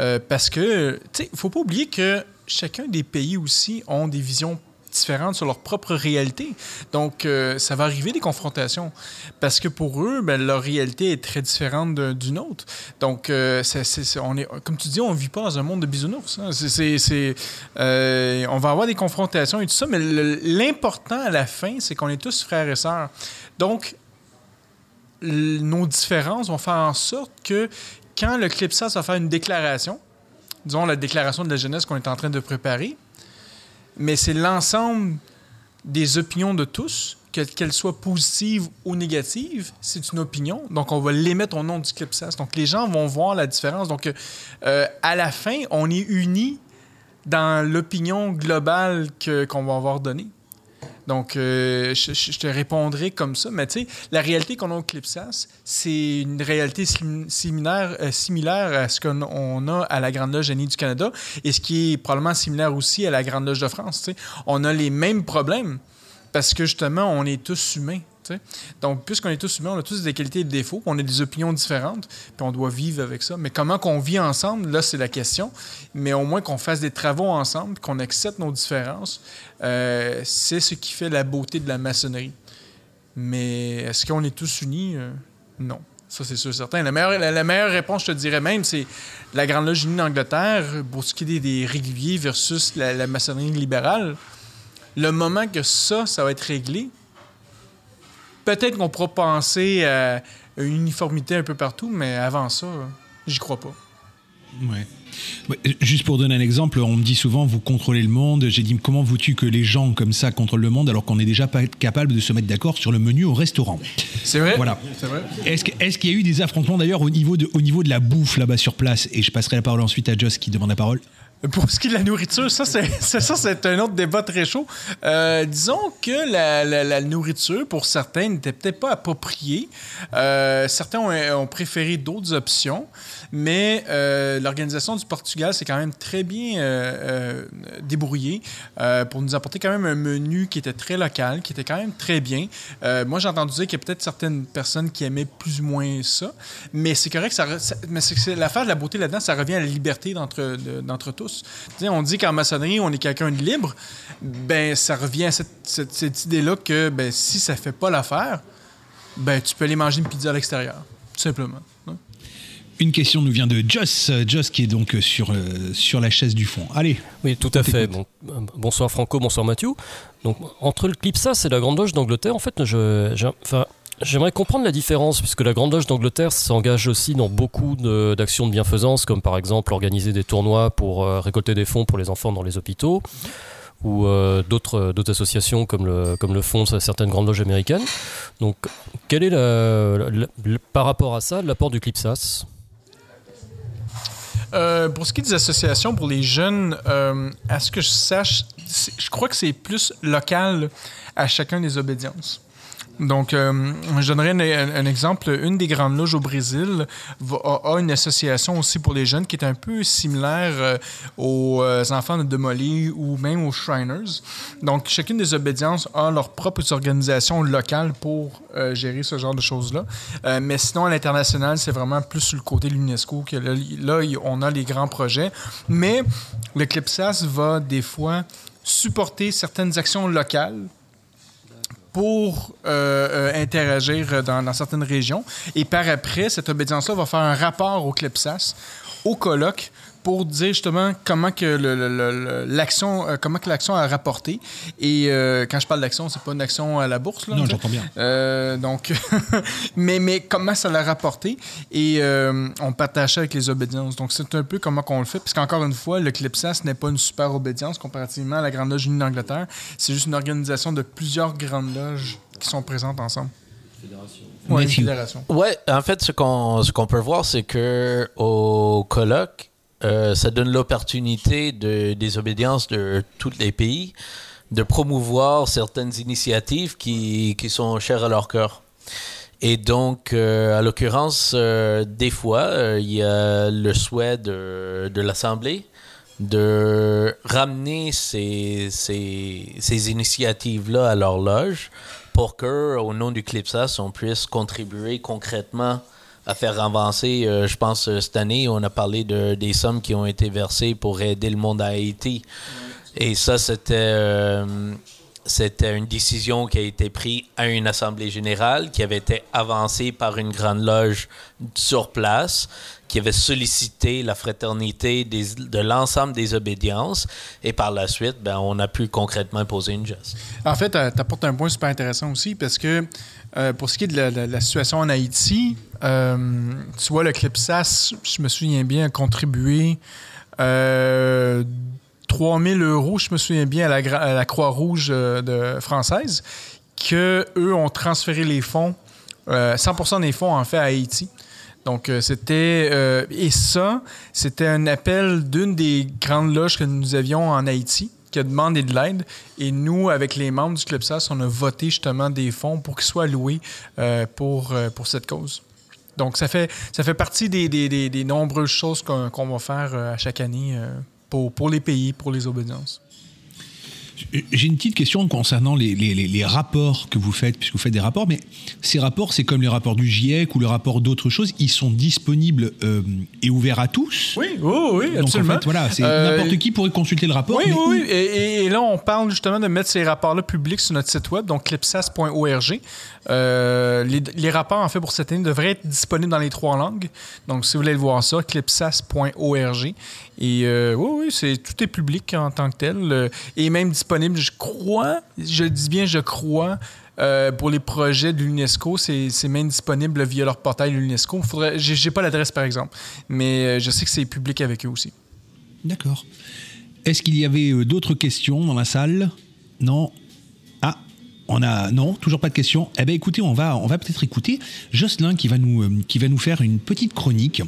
Euh, parce que, tu sais, il faut pas oublier que chacun des pays aussi ont des visions différentes sur leur propre réalité. Donc, euh, ça va arriver des confrontations. Parce que pour eux, ben, leur réalité est très différente d'une autre. Donc, euh, c'est- on est, comme tu dis, on vit pas dans un monde de bisounours. hein. Euh, on va avoir des confrontations et tout ça, mais l'important à la fin, c'est qu'on est tous frères et sœurs. Donc, nos différences vont faire en sorte que quand le CLIPSAS va faire une déclaration, disons la déclaration de la jeunesse qu'on est en train de préparer, mais c'est l'ensemble des opinions de tous, que- qu'elles soient positives ou négatives, c'est une opinion. Donc, on va l'émettre au nom du CLIPSAS. Donc, les gens vont voir la différence. Donc, euh, à la fin, on est unis dans l'opinion globale qu'on va avoir donnée. Donc, euh, je, te répondrai comme ça. Mais tu sais, la réalité qu'on a au Clipsas, c'est une réalité euh, similaire à ce qu'on on a à la Grande Loge Annie du Canada et ce qui est probablement similaire aussi à la Grande Loge de France. On a les mêmes problèmes parce que justement, on est tous humains. Donc, puisqu'on est tous humains, on a tous des qualités et des défauts, on a des opinions différentes, puis on doit vivre avec ça. Mais comment qu'on vit ensemble, là, c'est la question. Mais au moins qu'on fasse des travaux ensemble, qu'on accepte nos différences, euh, c'est ce qui fait la beauté de la maçonnerie. Mais est-ce qu'on est tous unis? Euh, non. Ça, c'est sûr certain. La meilleure, réponse, je te dirais même, c'est la Grande Loge unie d'Angleterre, pour ce qui est des, réguliers versus la maçonnerie libérale. Le moment que ça, ça va être réglé, peut-être qu'on pourra penser à une uniformité un peu partout, mais avant ça, j'y crois pas. Ouais. Juste pour donner un exemple, on me dit souvent vous contrôlez le monde. J'ai dit comment veux-tu que les gens comme ça contrôlent le monde alors qu'on n'est déjà pas capable de se mettre d'accord sur le menu au restaurant? C'est vrai? Voilà. Est-ce est-ce qu'il y a eu des affrontements d'ailleurs au niveau de, au niveau de la bouffe là-bas sur place? Et je passerai la parole ensuite à Joss qui demande la parole. Pour ce qui est de la nourriture, ça, c'est, ça, c'est un autre débat très chaud. Euh, disons que la, nourriture, pour certains, n'était peut-être pas appropriée. Euh, certains ont préféré d'autres options, mais euh, l'organisation du Portugal s'est quand même très bien euh, euh, débrouillée euh, pour nous apporter quand même un menu qui était très local, qui était quand même très bien. Moi, j'ai entendu dire qu'il y a peut-être certaines personnes qui aimaient plus ou moins ça, mais c'est correct. Ça, mais c'est, l'affaire de la beauté là-dedans, ça revient à la liberté d'entre, de- d'entre tous. On dit qu'en maçonnerie, on est quelqu'un de libre. Ben, ça revient à cette, cette- cette idée-là que ben, si ça fait pas l'affaire, ben, tu peux aller manger une pizza à l'extérieur, tout simplement. Une question nous vient de Joss, Joss qui est donc sur, euh, sur la chaise du fond. Allez. Oui, tout à fait. Bon, euh, bonsoir Franco, bonsoir Mathieu. Donc, entre le Clipsas et la Grande Loge d'Angleterre, en fait, je, enfin, J'aimerais comprendre la différence, puisque la Grande Loge d'Angleterre s'engage aussi dans beaucoup d'actions de, bienfaisance, comme par exemple organiser des tournois pour euh, récolter des fonds pour les enfants dans les hôpitaux, ou euh, d'autres associations comme le, comme le font certaines grandes loges américaines. Donc, quel est, par rapport à ça, l'apport du CLIPSAS euh, pour ce qui est des associations pour les jeunes, à ce que je sache, je crois que c'est plus local à chacun des obédiences. Donc, euh, je donnerai un, exemple. Une des grandes loges au Brésil a, une association aussi pour les jeunes qui est un peu similaire euh, aux euh, enfants de Demoli ou même aux Shriners. Donc, chacune des obédiences a leurs propres organisations locales pour gérer ce genre de choses-là. mais sinon, à l'international, c'est vraiment plus sur le côté de l'UNESCO que là, là, on a les grands projets. Mais le CLIPSAS va des fois supporter certaines actions locales pour euh, euh, interagir dans, certaines régions. Et par après, cette obédience-là va faire un rapport au CLEPSAS, au colloque, pour dire justement comment que l'action euh, comment que l'action a rapporté. Et euh, quand je parle d'action c'est pas une action à la bourse là non j'entends bien. Euh, donc mais mais comment ça l'a rapporté? Et on partage avec les obédiences. Donc c'est un peu comment qu'on le fait parce qu'encore une fois le CLIPSAS n'est pas une super obédience comparativement à la Grande Loge Unie d'Angleterre. C'est juste une organisation de plusieurs grandes loges qui sont présentes ensemble. Fédération. Ouais, fédération. Ouais, en fait, ce qu'on ce qu'on peut voir, c'est que au colloque, euh, ça donne l'opportunité de, des obédiences de tous les pays de promouvoir certaines initiatives qui, sont chères à leur cœur. Et donc, euh, à l'occurrence, euh, des fois, il y a le souhait de, l'Assemblée de ramener ces, initiatives-là à leur loge pour que, au nom du CLIPSAS, on puisse contribuer concrètement à faire avancer. Euh, je pense euh, cette année, on a parlé de, des sommes qui ont été versées pour aider le monde à Haïti. Et ça, c'était euh, c'était une décision qui a été prise à une assemblée générale, qui avait été avancée par une grande loge sur place, qui avait sollicité la fraternité de l'ensemble des obédiences. Et par la suite, ben, on a pu concrètement poser une geste. En fait, tu apportes un point super intéressant aussi, parce que pour ce qui est de la situation en Haïti, euh, tu vois, le CLIPSAS, je me souviens bien, a contribué euh, 3000 euros, je me souviens bien, à la, Croix-Rouge euh, française, que eux ont transféré les fonds, 100% euh, des fonds, en fait, à Haïti. Donc, c'était. et ça, c'était un appel d'une des grandes loges que nous avions en Haïti qui a demandé de l'aide. Et nous, avec les membres du Club SAS, on a voté justement des fonds pour qu'ils soient alloués pour, pour cette cause. Donc, ça fait, ça fait partie des, des, des, nombreuses choses qu'on va faire euh, à chaque année euh, pour, pour les pays, pour les obédiences. J'ai une petite question concernant les, les, les, rapports que vous faites, puisque vous faites des rapports, mais ces rapports, c'est comme les rapports du GIEC ou le rapport d'autres choses, ils sont disponibles euh, et ouverts à tous? Oui, oui, Donc absolument. En fait, voilà, c'est euh, n'importe qui pourrait consulter le rapport. Oui, oui, oui. Et, là, on parle justement de mettre ces rapports-là publics sur notre site web, donc clipsas.org. Euh, les, rapports, en fait, pour cette année devraient être disponibles dans les trois langues. Donc, si vous voulez le voir ça, clipsas.org. Et euh, oui, c'est, tout est public en tant que tel. Euh, et même disponible, je crois, je dis bien je crois, pour les projets de l'UNESCO, c'est, même disponible via leur portail l'UNESCO. Faudrait, j'ai, pas l'adresse par exemple, mais je sais que c'est public avec eux aussi. D'accord. Est-ce qu'il y avait d'autres questions dans la salle? Non? On a non, toujours pas de questions. Eh bien, écoutez, on va, peut-être écouter Jocelyn qui va nous, qui va nous faire une petite chronique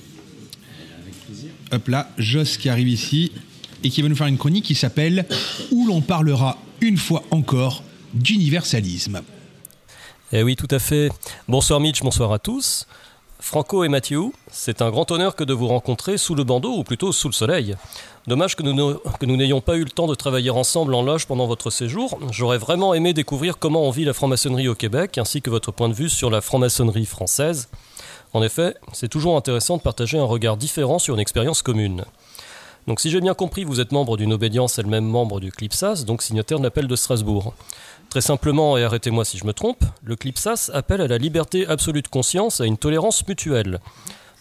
hop là, Joss qui arrive ici et qui va nous faire une chronique qui s'appelle Où l'on parlera une fois encore d'universalisme. Eh oui, tout à fait. Bonsoir Mitch, bonsoir à tous. Franco et Mathieu, c'est un grand honneur que de vous rencontrer sous le bandeau, ou plutôt sous le soleil. Dommage que nous n'ayons pas eu le temps de travailler ensemble en loge pendant votre séjour. J'aurais vraiment aimé découvrir comment on vit la franc-maçonnerie au Québec, ainsi que votre point de vue sur la franc-maçonnerie française. En effet, c'est toujours intéressant de partager un regard différent sur une expérience commune. Donc si j'ai bien compris, vous êtes membre d'une obédience elle-même membre du CLIPSAS, donc signataire de l'appel de Strasbourg. Très simplement, et arrêtez-moi si je me trompe, le CLIPSAS appelle à la liberté absolue de conscience, à une tolérance mutuelle.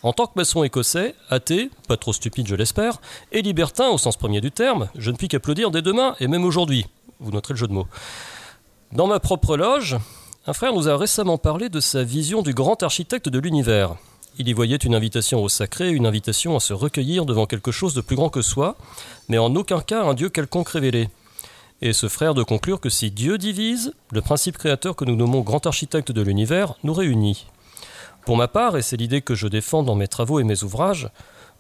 En tant que maçon écossais, athée, pas trop stupide je l'espère, et libertin au sens premier du terme, je ne puis qu'applaudir dès demain et même aujourd'hui. Vous noterez le jeu de mots. Dans ma propre loge, un frère nous a récemment parlé de sa vision du grand architecte de l'univers. Il y voyait une invitation au sacré, une invitation à se recueillir devant quelque chose de plus grand que soi, mais en aucun cas un Dieu quelconque révélé. Et ce frère de conclure que si Dieu divise, le principe créateur que nous nommons grand architecte de l'univers nous réunit. Pour ma part, et c'est l'idée que je défends dans mes travaux et mes ouvrages,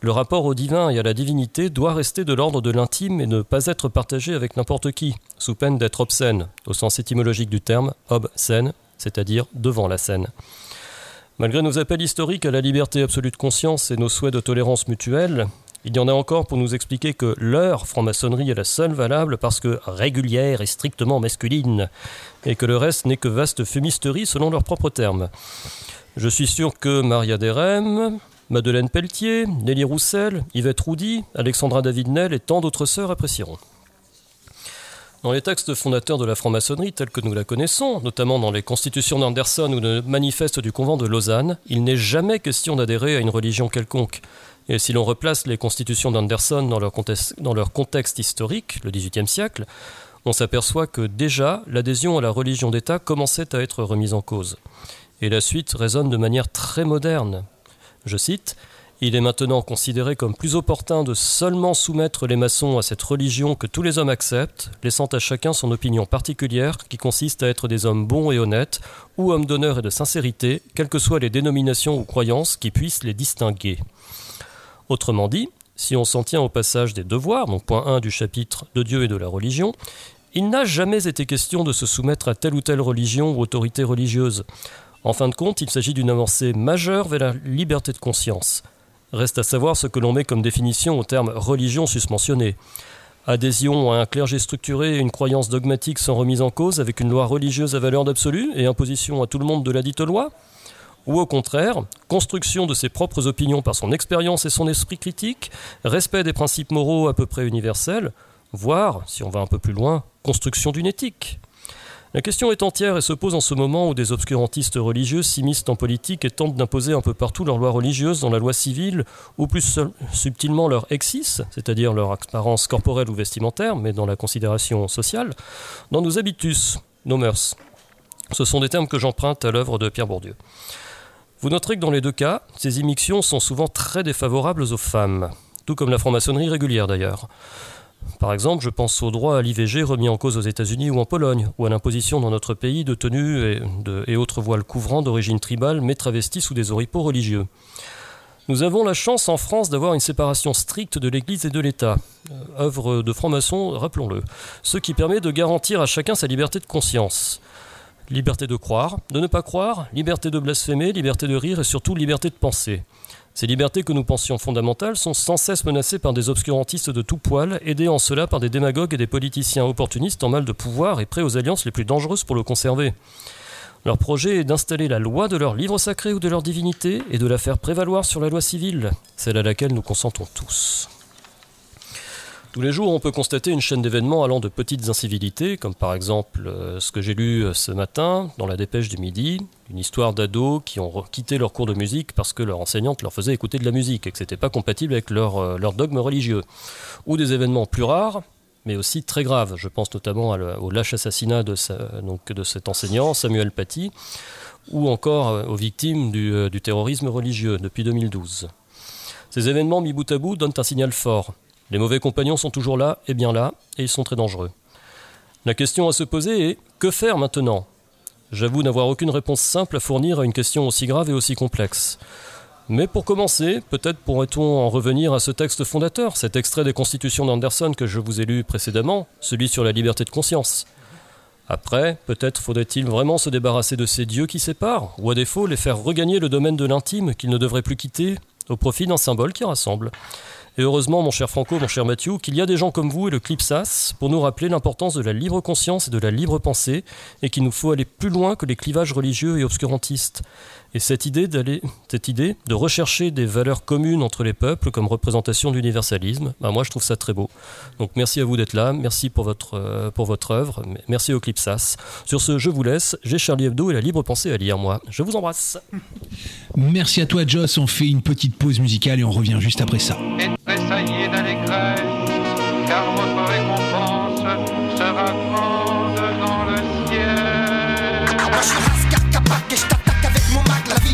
le rapport au divin et à la divinité doit rester de l'ordre de l'intime et ne pas être partagé avec n'importe qui, sous peine d'être obscène, au sens étymologique du terme, obscène, c'est-à-dire devant la scène. Malgré nos appels historiques à la liberté absolue de conscience et nos souhaits de tolérance mutuelle, il y en a encore pour nous expliquer que leur franc-maçonnerie est la seule valable parce que régulière et strictement masculine, et que le reste n'est que vaste fumisterie selon leurs propres termes. Je suis sûr que Maria Derem, Madeleine Pelletier, Nelly Roussel, Yvette Roudy, Alexandra David-Nel et tant d'autres sœurs apprécieront. Dans les textes fondateurs de la franc-maçonnerie tels que nous la connaissons, notamment dans les constitutions d'Anderson ou le manifeste du convent de Lausanne, il n'est jamais question d'adhérer à une religion quelconque. Et si l'on replace les constitutions d'Anderson dans, leur contexte, historique, le XVIIIe siècle, on s'aperçoit que déjà l'adhésion à la religion d'État commençait à être remise en cause. Et la suite résonne de manière très moderne. Je cite Il est maintenant considéré comme plus opportun de seulement soumettre les maçons à cette religion que tous les hommes acceptent, laissant à chacun son opinion particulière qui consiste à être des hommes bons et honnêtes, ou hommes d'honneur et de sincérité, quelles que soient les dénominations ou croyances qui puissent les distinguer. Autrement dit, si on s'en tient au passage des devoirs, donc point 1 du chapitre de Dieu et de la religion, il n'a jamais été question de se soumettre à telle ou telle religion ou autorité religieuse. En fin de compte, il s'agit d'une avancée majeure vers la liberté de conscience. Reste à savoir ce que l'on met comme définition au terme religion susmentionné. Adhésion à un clergé structuré et une croyance dogmatique sans remise en cause avec une loi religieuse à valeur d'absolu et imposition à tout le monde de la dite loi? Ou au contraire, construction de ses propres opinions par son expérience et son esprit critique, respect des principes moraux à peu près universels, voire, si on va un peu plus loin, construction d'une éthique la question est entière et se pose en ce moment où des obscurantistes religieux s'immiscent en politique et tentent d'imposer un peu partout leurs lois religieuses dans la loi civile, ou plus subtilement leur exis, c'est-à-dire leur apparence corporelle ou vestimentaire, mais dans la considération sociale, dans nos habitus, nos mœurs. Ce sont des termes que j'emprunte à l'œuvre de Pierre Bourdieu. Vous noterez que dans les deux cas, ces immixtions sont souvent très défavorables aux femmes, tout comme la franc-maçonnerie régulière d'ailleurs. Par exemple, je pense au droit à l'IVG remis en cause aux États-Unis ou en Pologne, ou à l'imposition dans notre pays de tenues et, autres voiles couvrants d'origine tribale mais travestis sous des oripeaux religieux. Nous avons la chance en France d'avoir une séparation stricte de l'Église et de l'État, euh, œuvre de franc-maçon, rappelons-le, ce qui permet de garantir à chacun sa liberté de conscience. Liberté de croire, de ne pas croire, liberté de blasphémer, liberté de rire et surtout liberté de penser. Ces libertés que nous pensions fondamentales sont sans cesse menacées par des obscurantistes de tout poil, aidés en cela par des démagogues et des politiciens opportunistes en mal de pouvoir et prêts aux alliances les plus dangereuses pour le conserver. Leur projet est d'installer la loi de leur livre sacré ou de leur divinité et de la faire prévaloir sur la loi civile, celle à laquelle nous consentons tous. Tous les jours, on peut constater une chaîne d'événements allant de petites incivilités, comme par exemple euh, ce que j'ai lu euh, ce matin dans la dépêche du midi, une histoire d'ados qui ont quitté leur cours de musique parce que leur enseignante leur faisait écouter de la musique et que c'était pas compatible avec leur, euh, leur, dogme religieux. Ou des événements plus rares, mais aussi très graves. Je pense notamment au lâche assassinat de, cet enseignant, Samuel Paty, ou encore aux victimes du terrorisme religieux depuis 2012. Ces événements mis bout à bout donnent un signal fort. Les mauvais compagnons sont toujours là, et bien là, et ils sont très dangereux. La question à se poser est que faire maintenant? J'avoue n'avoir aucune réponse simple à fournir à une question aussi grave et aussi complexe. Mais pour commencer, peut-être pourrait-on en revenir à ce texte fondateur, cet extrait des constitutions d'Anderson que je vous ai lu précédemment, celui sur la liberté de conscience. Après, peut-être faudrait-il vraiment se débarrasser de ces dieux qui séparent, ou à défaut les faire regagner le domaine de l'intime qu'ils ne devraient plus quitter, au profit d'un symbole qui rassemble. Et heureusement, mon cher Franco, mon cher Mathieu, qu'il y a des gens comme vous et le Clipsas pour nous rappeler l'importance de la libre conscience et de la libre pensée, et qu'il nous faut aller plus loin que les clivages religieux et obscurantistes. Et cette idée, cette idée de rechercher des valeurs communes entre les peuples comme représentation d'universalisme, ben moi je trouve ça très beau. Donc merci à vous d'être là, merci pour votre, euh, pour votre œuvre, merci au Clipsas. Sur ce, je vous laisse, j'ai Charlie Hebdo et la libre pensée à lire, moi. Je vous embrasse. Merci à toi Joss, on fait une petite pause musicale et on revient juste après ça. Et car votre récompense dans le ciel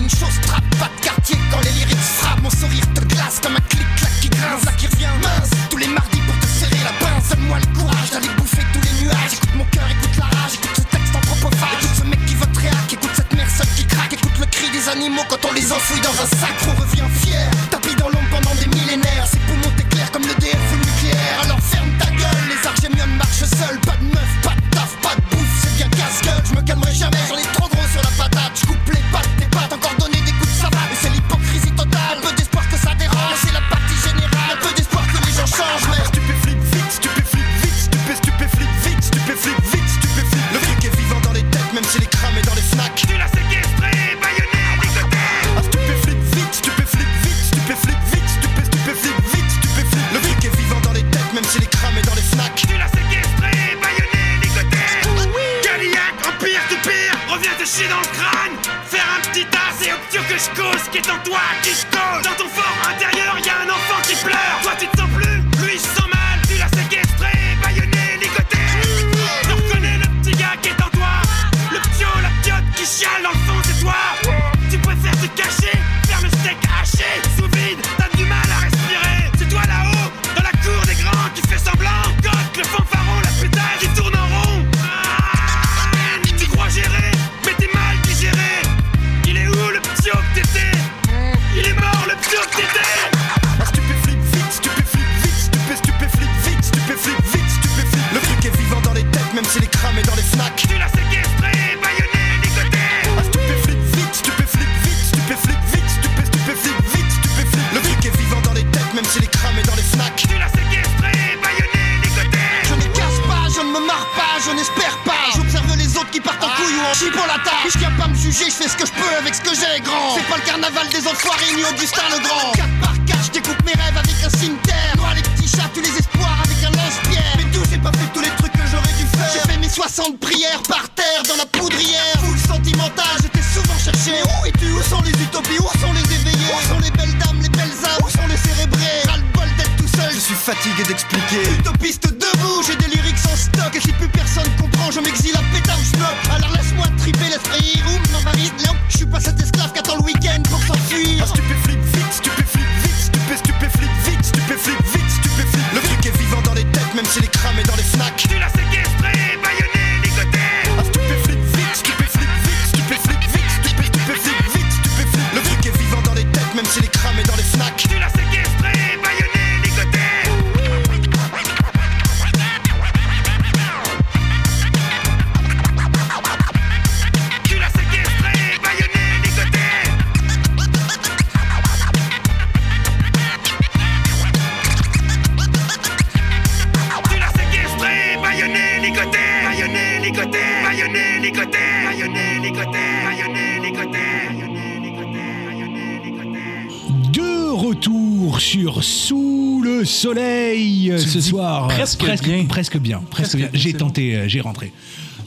une chose frappe pas de quartier quand les lyrics frappent. Mon sourire te glace comme un clic-clac qui grince. Là qui revient mince Tous les mardis pour te serrer la pince. Donne-moi le courage d'aller bouffer tous les nuages. Écoute mon cœur, écoute la rage, écoute ce texte en propophage Écoute ce mec qui vote réac, écoute cette mère seule qui craque. Écoute le cri des animaux quand on les enfouit dans un sac. On revient fier soleil ce soir. Presque, presque, bien. Presque bien. Presque bien. j'ai tenté, euh, j'ai rentré.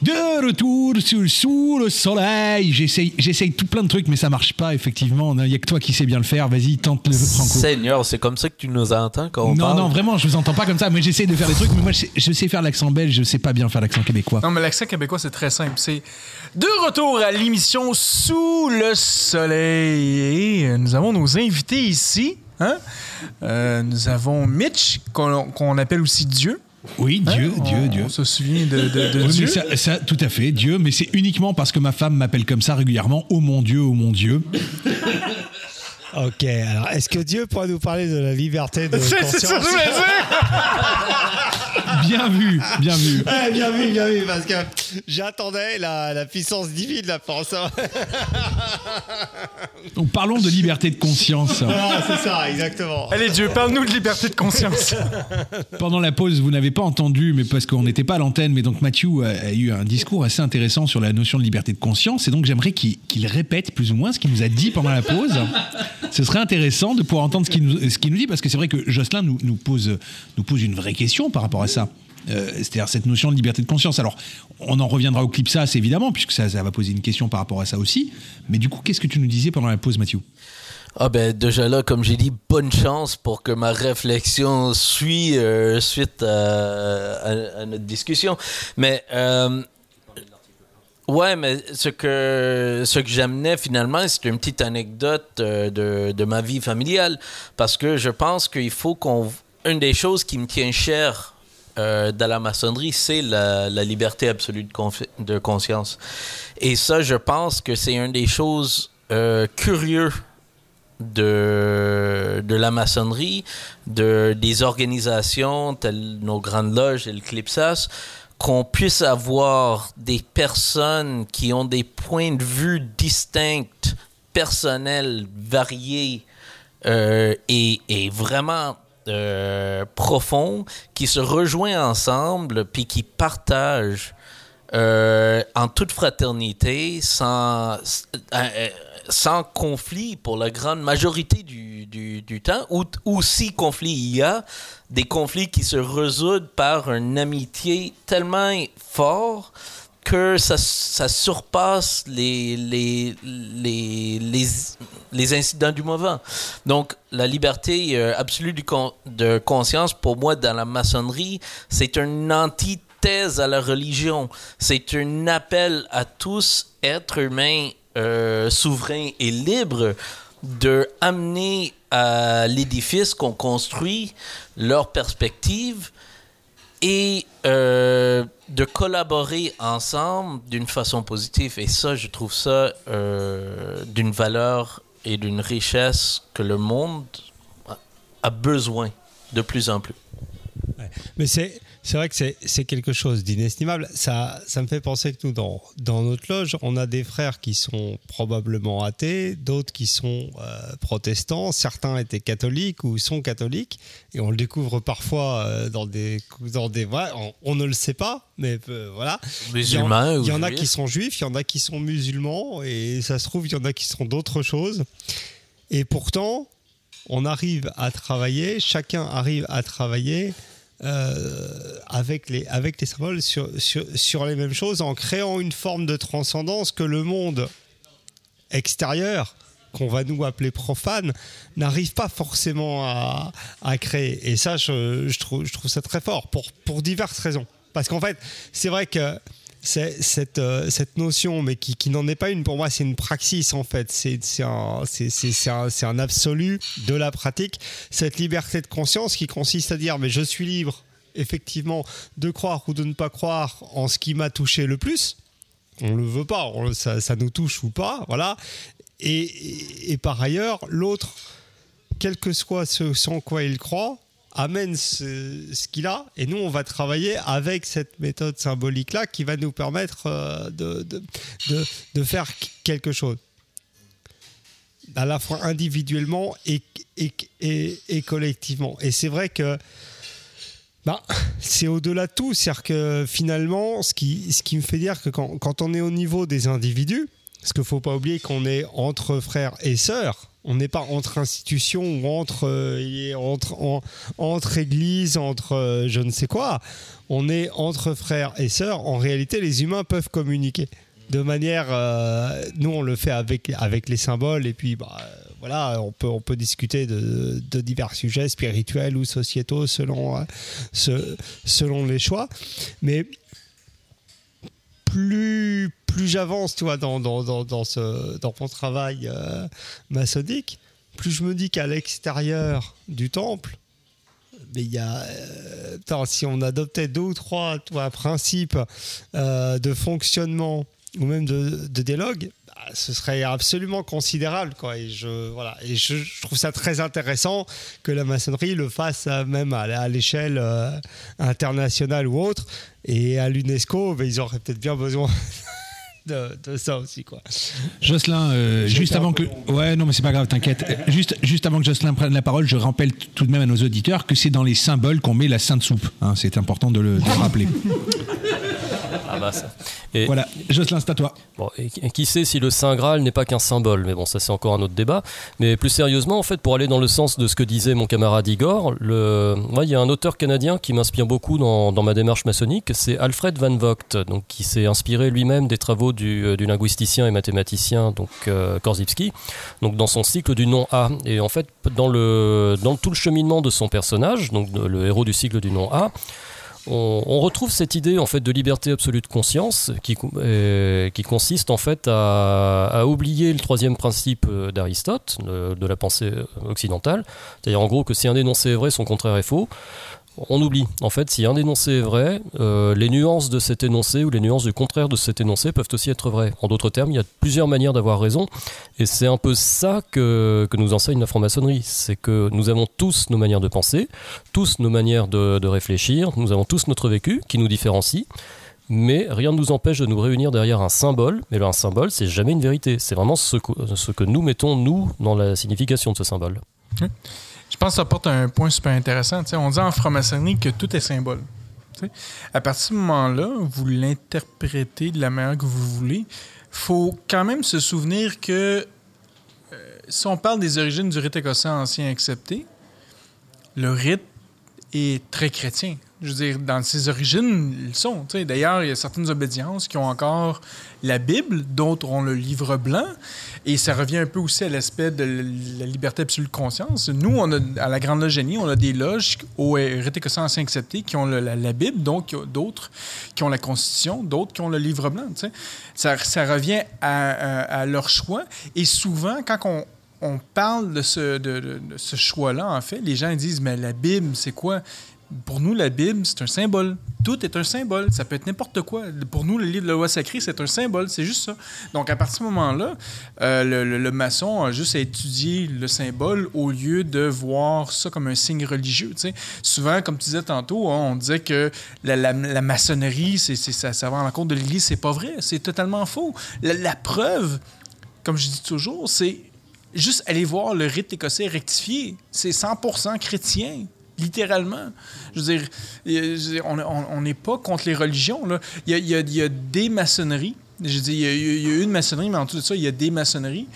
De retour sous, sous le soleil. J'essaye, j'essaye tout plein de trucs, mais ça marche pas, effectivement. Il n'y a que toi qui sais bien le faire. Vas-y, tente le. Seigneur, c'est comme ça que tu nous entends quand on Non, parle. non, vraiment, je ne vous entends pas comme ça. Mais j'essaie de faire des trucs, mais moi, je sais, faire l'accent belge, je ne sais pas bien faire l'accent québécois. Non, mais l'accent québécois, c'est très simple. C'est de retour à l'émission Sous le soleil. Et nous avons nos invités ici. Hein? Euh, nous avons Mitch, qu'on appelle aussi Dieu. Oui, Dieu. Dieu, Dieu. On se souvient de, de, oui, Dieu. Ça, tout à fait, Dieu, mais c'est uniquement parce que ma femme m'appelle comme ça régulièrement. Oh mon Dieu, oh mon Dieu. Ok, alors est-ce que Dieu pourrait nous parler de la liberté de conscience Bien vu, bien vu. Ouais, bien vu, bien vu, parce que j'attendais la, puissance divine la France. Donc parlons de liberté de conscience. Ah, c'est ça, exactement. Allez Dieu, parle-nous de liberté de conscience. Pendant la pause, vous n'avez pas entendu, mais parce qu'on n'était pas à l'antenne, mais donc Mathieu a, eu un discours assez intéressant sur la notion de liberté de conscience, et donc j'aimerais qu'il répète plus ou moins ce qu'il nous a dit pendant la pause ce serait intéressant de pouvoir entendre ce qu'il nous, dit, parce que c'est vrai que Jocelyn nous, pose, nous pose une vraie question par rapport à ça. Euh, c'est-à-dire cette notion de liberté de conscience. Alors, on en reviendra au clip ça, évidemment, puisque ça, va poser une question par rapport à ça aussi. Mais du coup, qu'est-ce que tu nous disais pendant la pause, Mathieu? Ah ben déjà là, comme j'ai dit, bonne chance pour que ma réflexion suit euh, suite à, notre discussion. Mais euh, ouais, mais ce que ce que j'amenais finalement, c'est une petite anecdote euh, de, de ma vie familiale, parce que je pense qu'il faut qu'on une des choses qui me tient cher euh, dans la maçonnerie, c'est la, la liberté absolue de, de conscience. Et ça, je pense que c'est une des choses euh, curieuses de, de la maçonnerie, de, des organisations telles nos grandes loges et le Clipsas, qu'on puisse avoir des personnes qui ont des points de vue distincts, personnels, variés euh, et, vraiment euh, profonds, qui se rejoignent ensemble puis qui partagent euh, en toute fraternité, sans, euh, euh, sans conflit pour la grande majorité du, temps, ou, si conflit il y a, des conflits qui se résoudent par une amitié tellement fort que ça, surpasse les, incidents du moment. Donc, la liberté absolue de conscience, pour moi, dans la maçonnerie, c'est une antithèse à la religion. C'est un appel à tous, êtres humains euh, souverains et libres, de amener à l'édifice qu'on construit leur perspective et euh, de collaborer ensemble d'une façon positive. Et ça, je trouve ça euh, d'une valeur et d'une richesse que le monde a- besoin de plus en plus. Mais c'est c'est vrai que c'est quelque chose d'inestimable. Ça, ça me fait penser que nous, dans, dans notre loge, on a des frères qui sont probablement athées, d'autres qui sont euh, protestants, certains étaient catholiques ou sont catholiques, et on le découvre parfois euh, dans des... Dans des on, on ne le sait pas, mais euh, voilà. Musulmans Il y en, il y en a qui sont juifs, il y en a qui sont musulmans, et ça se trouve, il y en a qui sont d'autres choses. Et pourtant, on arrive à travailler, chacun arrive à travailler euh, avec, les, avec les symboles sur, sur, sur les mêmes choses en créant une forme de transcendance que le monde extérieur, qu'on va nous appeler profane, n'arrive pas forcément à, à créer. Et ça, je, je trouve, je trouve ça très fort pour, pour diverses raisons. Parce qu'en fait, c'est vrai que cette, euh, cette notion, mais qui, n'en est pas une, pour moi, c'est une praxis en fait. C'est un, un, un absolu de la pratique. Cette liberté de conscience qui consiste à dire, mais je suis libre, effectivement, de croire ou de ne pas croire en ce qui m'a touché le plus. On le veut pas, ça, nous touche ou pas, voilà. Et, et- et par ailleurs, l'autre, quel que soit ce sans quoi il croit, amène ce, qu'il a, et nous, on va travailler avec cette méthode symbolique-là qui va nous permettre euh, de, de, de- faire quelque chose. À la fois individuellement et, et, et, et collectivement. Et c'est vrai que bah, c'est au-delà de tout. C'est-à-dire que finalement, ce qui, ce qui me fait dire que quand, quand on est au niveau des individus, parce qu'il ne faut pas oublier qu'on est entre frères et sœurs, on n'est pas entre institutions ou entre, euh, entre, en- entre églises, entre euh, je ne sais quoi. On est entre frères et sœurs. En réalité, les humains peuvent communiquer de manière. euh, nous, on le fait avec, avec les symboles et puis bah, voilà, on peut, on peut discuter de, divers sujets spirituels ou sociétaux selon, selon les choix. Mais plus, plus j'avance tu vois, dans, dans, ce, dans mon travail euh, maçonnique, plus je me dis qu'à l'extérieur du temple, mais il y a, euh, si on adoptait deux ou trois principes euh, de fonctionnement ou même de, de dialogue, ce serait absolument considérable. Quoi. Et, je, voilà. et je, je trouve ça très intéressant que la maçonnerie le fasse même à, à l'échelle euh, internationale ou autre. Et à l'UNESCO, ben, ils auraient peut-être bien besoin de, de ça aussi. Quoi. Jocelyn, euh, juste avant que. long. Ouais, non, mais c'est pas grave, t'inquiète. Euh, Juste, juste avant que Jocelyn prenne la parole, je rappelle tout de même à nos auditeurs que c'est dans les symboles qu'on met la sainte soupe. hein, c'est important de le, de le rappeler. Ah bah ça. Et, Voilà, Jocelyn, c'est à toi. Bon, et qui- sait si le Saint Graal n'est pas qu'un symbole? Mais bon, ça c'est encore un autre débat. Mais plus sérieusement, en fait, pour aller dans le sens de ce que disait mon camarade Igor, le... il y a un auteur canadien qui m'inspire beaucoup dans, dans ma démarche maçonnique, c'est Alfred Van Vogt, donc qui s'est inspiré lui-même des travaux du, euh, du linguisticien et mathématicien donc euh, Korzybski, donc dans son cycle du nom A. Et en fait, dans le dans tout le cheminement de son personnage, donc le héros du cycle du nom A, on, on retrouve cette idée en fait de liberté absolue de conscience qui, euh, qui consiste en fait à, à oublier le troisième principe euh, d'Aristote de, de la pensée euh, occidentale, c'est-à-dire en gros que si un énoncé est vrai, son contraire est faux. On oublie. En fait, si un énoncé est vrai, euh, les nuances de cet énoncé ou les nuances du contraire de cet énoncé peuvent aussi être vraies. En d'autres termes, il y a plusieurs manières d'avoir raison, et c'est un peu ça que, que nous enseigne la franc-maçonnerie. C'est que nous avons tous nos manières de penser, tous nos manières de, de réfléchir, nous avons tous notre vécu qui nous différencie, mais rien ne nous empêche de nous réunir derrière un symbole. Mais un symbole, c'est jamais une vérité. C'est vraiment ce que, ce que nous mettons, nous, dans la signification de ce symbole. Je pense que ça apporte un point super intéressant. Tu sais, on dit en franc-maçonnerie que tout est symbole. Tu sais, À partir ce moment-là, vous l'interprétez de la manière que vous voulez. faut quand même se souvenir que euh, si on parle des origines du rite écossais ancien accepté, le rite est très chrétien. Je veux dire, dans ses origines, ils sont. D'ailleurs, il y a certaines obédiences qui ont encore la Bible, d'autres ont le livre blanc. Et ça revient un peu aussi à l'aspect de la liberté absolue de conscience. Nous, on a, à la Grande Loge on a des loges au rite écossais ancien accepté qui ont la, Bible, donc d'autres qui ont la Constitution, d'autres qui ont le livre blanc. Ça, revient à, leur choix. Et souvent, quand on, parle de ce, de ce choix-là, en fait, les gens disent, mais la Bible, c'est quoi? Pour nous, la Bible, c'est un symbole. Tout est un symbole. Ça peut être n'importe quoi. Pour nous, le livre de la loi sacrée, c'est un symbole. C'est juste ça. Donc, à partir de ce moment-là, euh, le, maçon a juste à étudier le symbole au lieu de voir ça comme un signe religieux. Souvent, comme tu disais tantôt, hein, on disait que la, maçonnerie, c'est, ça, ça va à l'encontre de l'Église. C'est pas vrai. C'est totalement faux. La preuve, comme je dis toujours, c'est juste aller voir le rite écossais rectifié. C'est 100% chrétien. Littéralement. Je veux dire, euh, on n'est pas contre les religions. Là. Il, y a, des maçonneries. Je dis, il y, a, il y a une maçonnerie, mais en tout ça, il y a des maçonneries.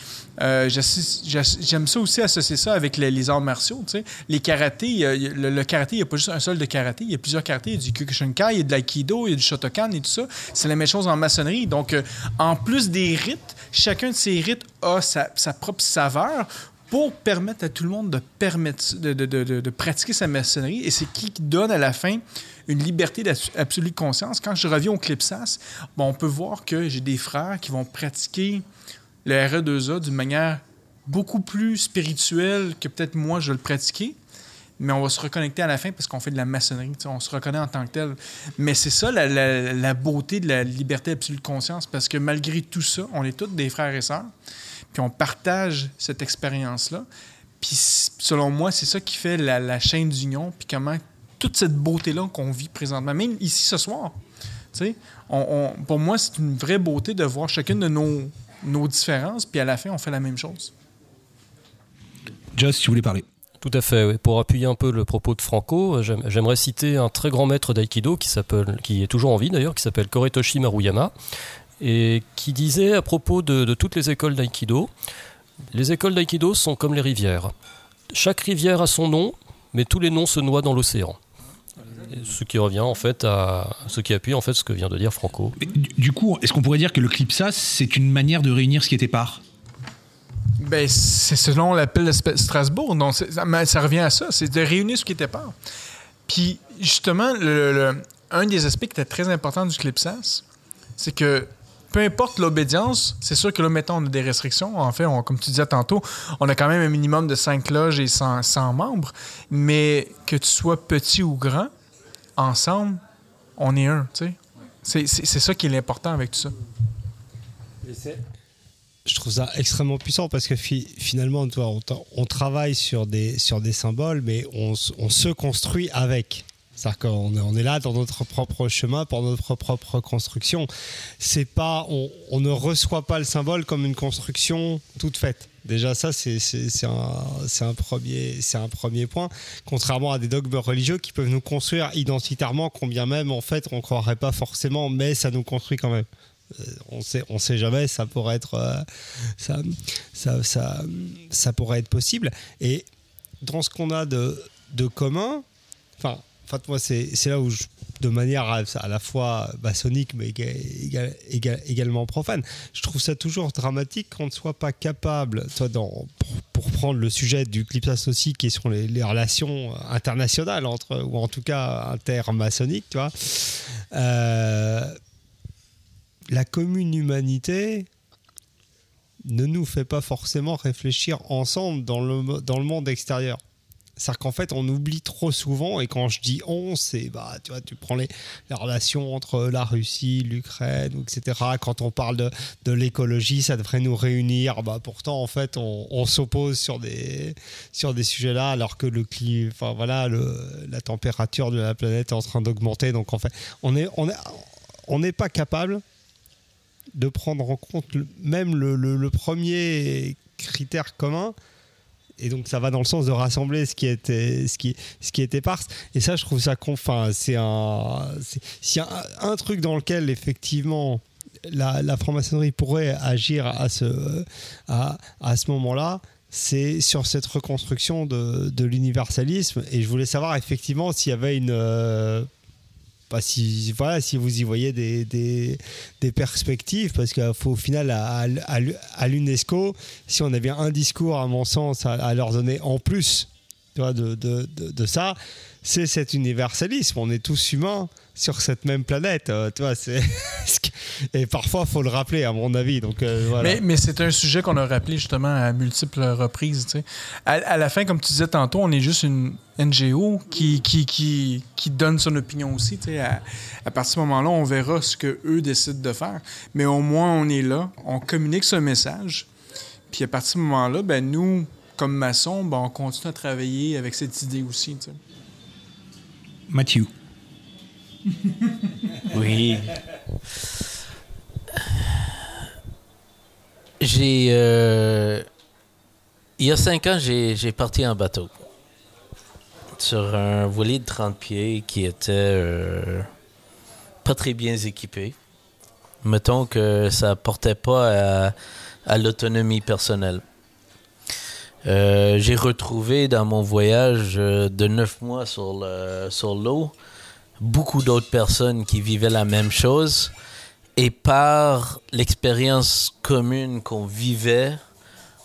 Euh, J'aime ça aussi associer ça avec les, arts martiaux. tu sais. Les karatés, le, karaté, il n'y a pas juste un seul de karaté. Il y a plusieurs karatés. Il y a du Kyokushinkai, il y a de l'aïkido, il y a du Shotokan et tout ça. C'est la même chose en maçonnerie. Donc, euh, en plus des rites, chacun de ces rites a sa propre saveur pour permettre à tout le monde de, pratiquer sa maçonnerie. Et c'est qui qui donne à la fin une liberté d'abs- absolue de conscience. Quand je reviens au Clipsas, bon, on peut voir que j'ai des frères qui vont pratiquer le RE2A d'une manière beaucoup plus spirituelle que peut-être moi je le pratiquer. Mais on va se reconnecter à la fin parce qu'on fait de la maçonnerie. On se reconnaît en tant que tel. Mais c'est ça la beauté de la liberté absolue de conscience parce que malgré tout ça, on est tous des frères et sœurs. Puis on partage cette expérience-là. Puis selon moi, c'est ça qui fait la, la chaîne d'union. Puis comment toute cette beauté-là qu'on vit présentement, même ici ce soir. Tu sais, on- on- pour moi, c'est une vraie beauté de voir chacune de nos, nos différences. Puis à la fin, on fait la même chose. Joss, tu voulais parler. Tout à fait. oui. Pour appuyer un peu le propos de Franco, euh, j'aime- j'aimerais citer un très grand maître d'aïkido qui s'appelle, qui est toujours en vie d'ailleurs, qui s'appelle Koretoshi Maruyama, et qui disait à propos de, de toutes les écoles d'aïkido, les écoles d'aïkido sont comme les rivières. Chaque rivière a son nom, mais tous les noms se noient dans l'océan. Ce qui revient en fait à ce qui appuie en fait ce que vient de dire Franco. Mais du, coup, est-ce qu'on pourrait dire que le Clipsas, c'est une manière de réunir ce qui était part Ben, c'est selon l'appel de Strasbourg. Ça, mais ça revient à ça. C'est de réunir ce qui était pas. Puis, justement, le, le- un des aspects qui était très important du Clipsas, c'est que peu importe l'obédience, c'est sûr que là, mettons, on a des restrictions. En fait, on- comme tu disais tantôt, on a quand même un minimum de 5 loges et 100, 100 membres. Mais que tu sois petit ou grand, ensemble, on est un, tu sais. C'est- C'est c'est ça qui est l'important avec tout ça. je trouve ça extrêmement puissant parce que fi- finalement, toi, on, travaille sur des, sur des symboles, mais on se construit avec C'est-à-dire qu'on est, là dans notre propre chemin, pour notre propre construction. C'est pas, on, ne reçoit pas le symbole comme une construction toute faite. Déjà, ça, c'est un, un, premier- un premier point. Contrairement à des dogmes religieux qui peuvent nous construire identitairement, combien même, en fait, on ne croirait pas forcément, mais ça nous construit quand même. Euh, on sait, on sait jamais, ça pourrait être, euh, ça, ça, ça, ça pourrait être possible. Et dans ce qu'on a de, de commun, enfin, en fait, moi, c'est là où, de manière à, la fois maçonnique, mais éga- éga- éga- également profane, je trouve ça toujours dramatique qu'on ne soit pas capable, toi, dans, pour, prendre le sujet du Clipsas aussi, qui est sur les, les relations internationales, entre, ou en tout cas intermaçonniques, tu vois, euh, la commune humanité ne nous fait pas forcément réfléchir ensemble dans le, dans le monde extérieur. C'est-à-dire qu'en fait, on oublie trop souvent, et quand je dis on, c'est, bah, tu vois, tu prends les, relations entre la Russie, l'Ukraine, etc. Quand on parle de, de l'écologie, ça devrait nous réunir. Bah, pourtant, en fait, on, s'oppose sur des, sur des sujets-là, alors que le climat, voilà, la température de la planète est en train d'augmenter. Donc, en fait, on est, on est, on n'est pas capable de prendre en compte même le premier critère commun. Et donc ça va dans le sens de rassembler ce qui était, ce qui, ce qui était parse. Et ça, je trouve ça con. Enfin, c'est un, s'il y a un, truc dans lequel effectivement la, la franc-maçonnerie pourrait agir à ce, à, à ce moment-là, c'est sur cette reconstruction de, de l'universalisme. Et je voulais savoir effectivement s'il y avait une si, voilà, si vous y voyez des, perspectives, parce qu'au final, à, à, l'UNESCO, si on avait un discours, à mon sens, à leur donner en plus de, de, de, ça, c'est cet universalisme. On est tous humains sur cette même planète. euh, tu vois, et parfois, faut le rappeler, à mon avis. Donc, euh. Mais, mais c'est un sujet qu'on a rappelé justement à multiples reprises. tu sais. À, à la fin, comme tu disais tantôt, on est juste une NGO qui, qui, qui, qui donne son opinion aussi. tu sais. À, à partir de ce moment-là, on verra ce qu'eux décident de faire. Mais au moins, on est là, on communique ce message. Puis à partir de ce moment-là, ben, nous, comme maçons, ben, on continue à travailler avec cette idée aussi. tu sais. Mathieu. Oui. J'ai. euh, il y a cinq ans, j'ai j'ai parti en bateau. Sur un voilier de 30 pieds qui était euh, pas très bien équipé. Mettons que ça portait pas à, à l'autonomie personnelle. Euh, j'ai retrouvé dans mon voyage euh, de neuf mois sur sur l'eau beaucoup d'autres personnes qui vivaient la même chose. Et par l'expérience commune qu'on vivait,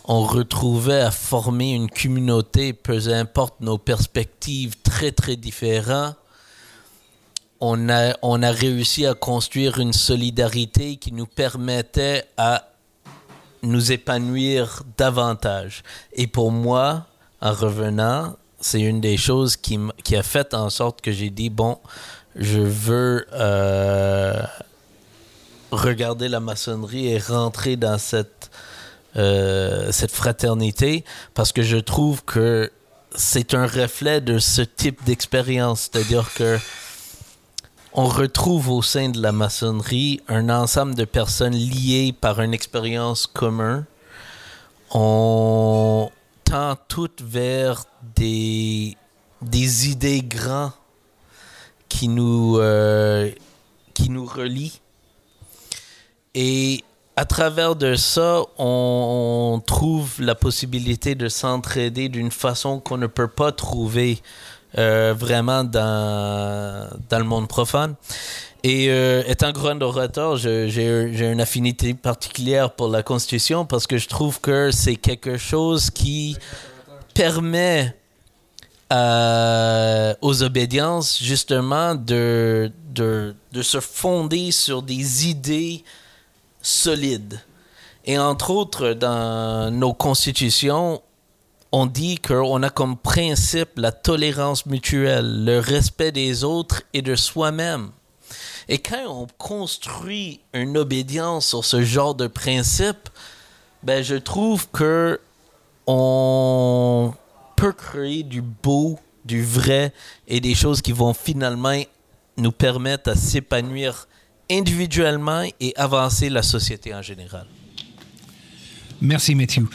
on retrouvait à former une communauté, peu importe nos perspectives très très différentes. On a, on a réussi à construire une solidarité qui nous permettait à nous épanouir davantage. Et pour moi, en revenant, c'est une des choses qui, qui a fait en sorte que j'ai dit, bon, je veux euh, regarder la maçonnerie et rentrer dans cette, euh, cette fraternité parce que je trouve que c'est un reflet de ce type d'expérience. C'est-à-dire que on retrouve au sein de la maçonnerie un ensemble de personnes liées par une expérience commune. On tend toutes vers des, idées nous, euh, qui nous relient. Et à travers de ça, on trouve la possibilité de s'entraider d'une façon qu'on ne peut pas trouver euh, vraiment dans, dans le monde profane. Et euh, étant grand orateur, j'ai une affinité particulière pour la Constitution parce que je trouve que c'est quelque chose qui permet euh, aux obédiences justement de, de, de se fonder sur des idées solides. Et entre autres, dans nos constitutions, on dit qu'on a comme principe la tolérance mutuelle, le respect des autres et de soi-même. Et quand on construit une obédience sur ce genre de principe, ben je trouve que on peut créer du beau du vrai et des choses qui vont finalement nous permettre à s'épanouir individuellement et avancer la société en général. Merci Matthew.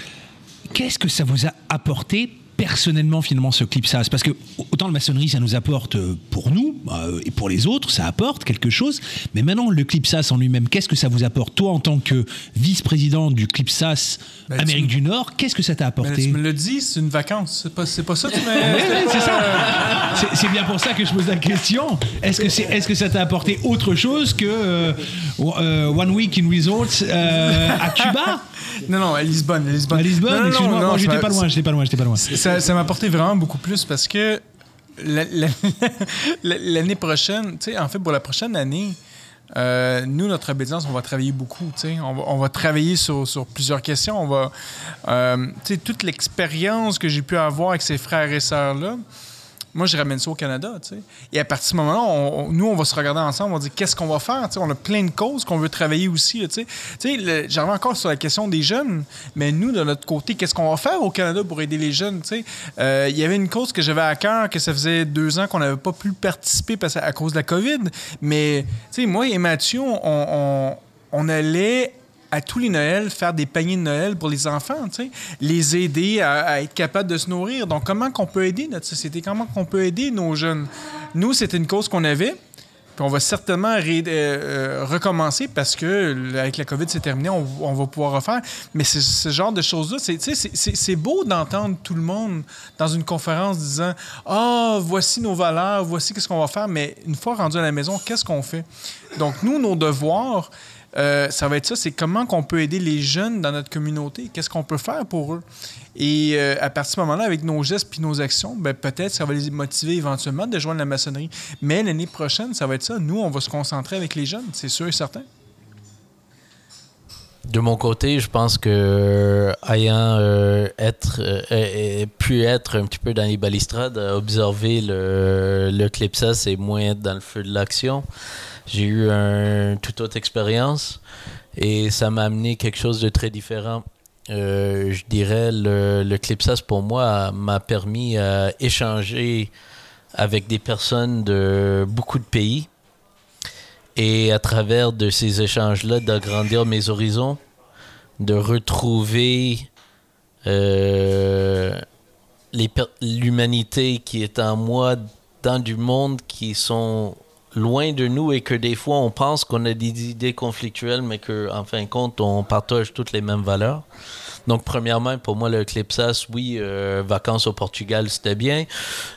Qu'est-ce que ça vous a apporté personnellement finalement ce clipsas Parce que autant la maçonnerie ça nous apporte euh, pour nous euh, et pour les autres, ça apporte quelque chose. Mais maintenant le clipsas en lui-même, qu'est-ce que ça vous apporte? Toi en tant que vice-président du clipsas Ben, tu Amérique du Nord, qu'est-ce que ça t'a Ben, apporté? tu me le dis, c'est une vacance. C'est pas, c'est pas ça, tu Ouais, m'as. c'est ça. C'est- bien pour ça que je pose la question. Est-ce que, c'est, est-ce que ça t'a apporté autre chose que euh, One Week in Resorts euh, à Cuba? Non, non, à Lisbonne. À Lisbonne, À excuse-moi, j'étais ça- pas loin, j'étais pas loin, j'étais pas loin. Ça, ça m'a apporté vraiment beaucoup plus parce que la- la- la- l'année prochaine, tu sais, en fait, pour la prochaine année, euh, nous, notre obédience, on va travailler beaucoup. On va, on va travailler sur, sur plusieurs questions. On va, euh, toute l'expérience que j'ai pu avoir avec ces frères et sœurs-là, moi, je ramène ça au Canada, tu sais. Et à partir de ce moment-là, nous, on va se regarder ensemble, on va dire qu'est-ce qu'on va faire. On a plein de causes qu'on veut travailler aussi, reviens encore sur la question des jeunes, mais nous, de notre côté, qu'est-ce qu'on va faire au Canada pour aider les jeunes. Euh, Il y avait une cause que j'avais à cœur, que ça faisait deux ans qu'on n'avait pas pu participer parce, à cause de la COVID, mais, moi et Mathieu, on, on allait à tous les Noëls faire des paniers de Noël pour les enfants, les aider à, être capables de se nourrir. Donc, comment qu'on peut aider notre société? Comment qu'on peut aider nos jeunes? Nous, c'était une cause qu'on avait. Puis on va certainement euh, euh, recommencer parce que avec la COVID, c'est terminé, on, va pouvoir refaire. Mais ce genre de choses-là, c'est, beau d'entendre tout le monde dans une conférence disant Ah, voici nos valeurs, voici qu'est-ce qu'on va faire. Mais une fois rendu à la maison, qu'est-ce qu'on fait? Donc, nous, nos devoirs, euh, ça va être ça, c'est comment qu'on peut aider les jeunes dans notre communauté, qu'est-ce qu'on peut faire pour eux? Et euh, à partir de ce moment-là, avec nos gestes puis nos actions, ben, peut-être ça va les motiver éventuellement de joindre la maçonnerie. Mais l'année prochaine, ça va être ça. Nous, on va se concentrer avec les jeunes, c'est sûr et certain. De mon côté, je pense que euh, ayant pu être un petit peu dans les balistrades, à observer le, le clipsas et moins être dans le feu de l'action, j'ai eu un toute autre expérience et ça m'a amené quelque chose de très différent. Euh, je dirais le, le clipsas pour moi m'a permis à échanger avec des personnes de beaucoup de pays et à travers de ces échanges-là, d'agrandir mes horizons, de retrouver euh, l'humanité qui est en moi dans du monde qui sont loin de nous et que des fois on pense qu'on a des idées conflictuelles, mais que en fin de compte on partage toutes les mêmes valeurs. Donc, premièrement, pour moi, le Clipsas, oui, euh, vacances au Portugal, c'était bien.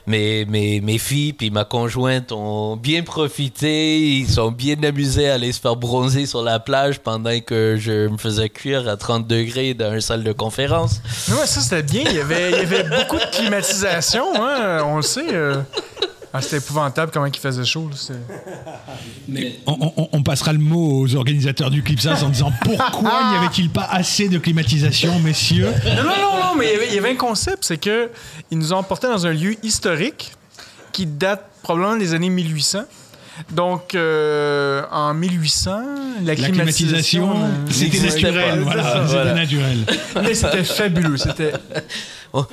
Mais mes, filles puis ma conjointe ont bien profité. Ils sont bien amusés à aller se faire bronzer sur la plage pendant que je me faisais cuire à 30 degrés dans une salle de conférence. Ouais, ça, c'était bien. Il y, avait, il y avait beaucoup de climatisation, hein, on le sait. euh. Ah, c'était épouvantable comment il faisait chaud. là, c'était- On, on- on passera le mot aux organisateurs du Clipsas en disant pourquoi n'y avait-il pas assez de climatisation, messieurs? Non, non, non, non, mais il y avait- il y avait un concept, c'est que ils nous ont emportés dans un lieu historique qui date probablement des années 1800. Donc, euh, en 1800, la, La climatisation, euh, c'était n'existait naturel, pas. voilà, c'était voilà. naturel. Mais c'était fabuleux. C'était On,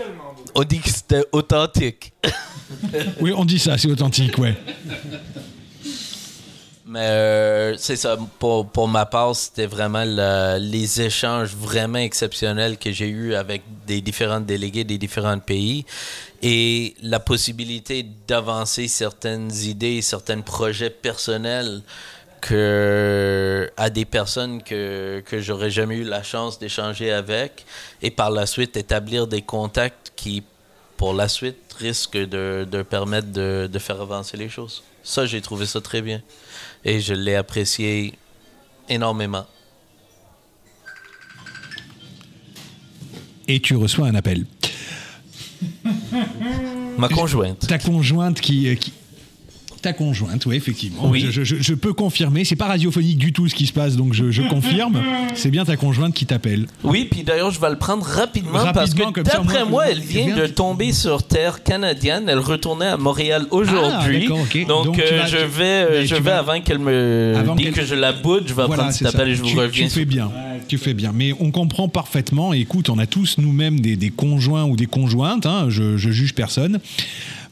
on dit que c'était authentique. Oui, on dit ça, c'est authentique, ouais. Mais euh, c'est ça, pour, pour ma part, c'était vraiment les échanges vraiment exceptionnels que j'ai eus avec des différents délégués des différents pays et la possibilité d'avancer certaines idées, certains projets personnels que à des personnes que, que j'aurais jamais eu la chance d'échanger avec et par la suite établir des contacts qui pour la suite risquent de, de permettre de, de faire avancer les choses. Ça, j'ai trouvé ça très bien et je l'ai apprécié énormément. Et tu reçois un appel. Ma conjointe. Ta conjointe qui. euh, qui- Ta conjointe, oui, effectivement. Oui. Je, je- je peux confirmer. C'est pas radiophonique du tout ce qui se passe, donc je, je confirme. C'est bien ta conjointe qui t'appelle. Oui, puis d'ailleurs, je vais le prendre rapidement, parce que d'après moi, elle vient de tomber sur terre canadienne. Elle retournait à Montréal aujourd'hui. Ah, d'accord, ok. Donc, Donc, euh, vas- je vais, euh, je vais vas- avant qu'elle me Avant dise que je la boude, je vais Voilà, prendre cet appel et je vous tu, reviens. Tu fais bien. Tu fais bien. Mais on comprend parfaitement. Et écoute, on a tous nous-mêmes des, des conjoints ou des conjointes. hein, je, je juge personne.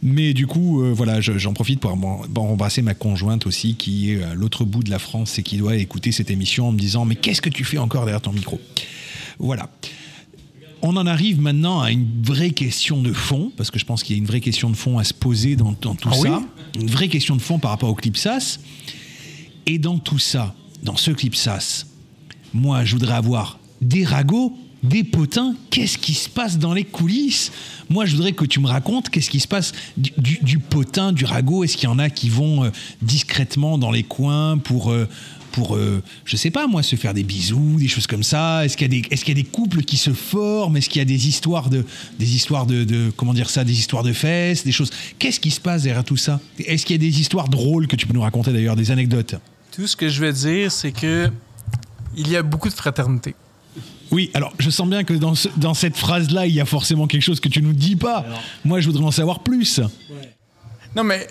Mais du coup, euh, voilà, je- j'en profite pour em- pour embrasser ma conjointe aussi, qui est à l'autre bout de la France et qui doit écouter cette émission en me disant Mais qu'est-ce que tu fais encore derrière ton micro? Voilà. On en arrive maintenant à une vraie question de fond, parce que je pense qu'il y a une vraie question de fond à se poser dans, dans tout Ah oui? ça. Une vraie question de fond par rapport au Clipsas. Et dans tout ça, dans ce Clipsas, moi, je voudrais avoir des ragots, des potins. Qu'est-ce qui se passe dans les coulisses? Moi, je voudrais que tu me racontes qu'est-ce qui se passe du, potin, du ragot. Est-ce qu'il y en a qui vont euh, discrètement dans les coins pour, euh, pour euh, je sais pas moi, se faire des bisous, des choses comme ça? Est-ce qu'il y a des, couples qui se forment? Est-ce qu'il y a des histoires de, des histoires de, de- comment dire ça, des histoires de fesses, des choses? Qu'est-ce qui se passe derrière tout ça? Est-ce qu'il y a des histoires drôles que tu peux nous raconter d'ailleurs, des anecdotes? Tout ce que je vais dire, c'est que il y a beaucoup de fraternité. Oui, alors je sens bien que dans, ce- dans cette phrase-là, il y a forcément quelque chose que tu nous dis pas. Moi, je voudrais en savoir plus. Non, mais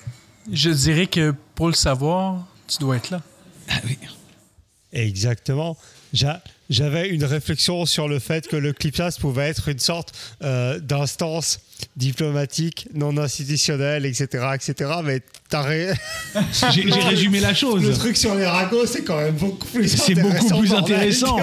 je dirais que pour le savoir, tu dois être là. Ah oui. Exactement. J'a- J'avais une réflexion sur le fait que le CLIPSAS pouvait être une sorte euh, d'instance diplomatique, non institutionnelle, etc. etc. mais t'as ré- J'ai j'ai résumé la chose. le truc sur les ragots, c'est quand même beaucoup plus C'est intéressant. beaucoup plus intéressant.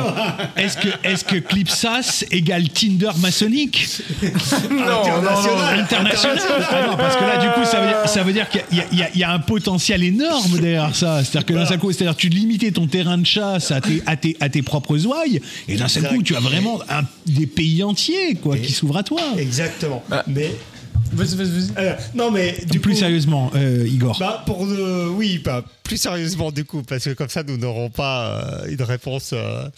Est-ce que, est que Clipsas égale Tinder maçonnique? International. international Ah non, Parce que là, du coup, ça veut dire, ça veut dire qu'il y, a- il y a- il y a un potentiel énorme derrière ça. C'est-à-dire que d'un seul coup, c'est-à-dire tu limitais ton terrain de chasse à tes, à tes, à tes propres ouailles, et d'un seul coup, tu as vraiment un- des pays entiers quoi, qui s'ouvrent à toi. Exactement. Bah, mais Vas-y, vas-y, vas-y. euh, non, mais du Plus coup, sérieusement, euh, Igor. Bah pour le, oui, bah, plus sérieusement du coup, parce que comme ça nous n'aurons pas euh, une réponse, euh,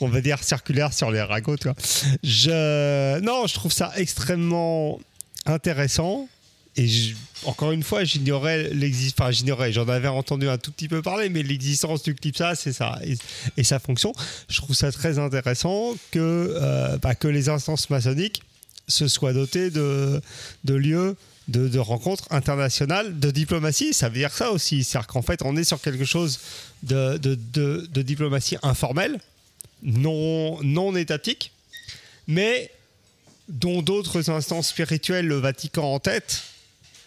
on va dire circulaire sur les ragots, tu vois. Je, non, je trouve ça extrêmement intéressant. Et je- encore une fois, j'ignorais l'existence, enfin j'ignorais, j'en avais entendu un tout petit peu parler, mais l'existence du CLIPSA, c'est ça, et, et sa fonction. Je trouve ça très intéressant que, euh, bah, que les instances maçonniques se soient dotées de, de lieux de, de rencontres internationales, de diplomatie. Ça veut dire ça aussi. C'est-à-dire qu'en fait, on est sur quelque chose de, de, de- diplomatie informelle, non, non étatique, mais dont d'autres instances spirituelles, le Vatican en tête,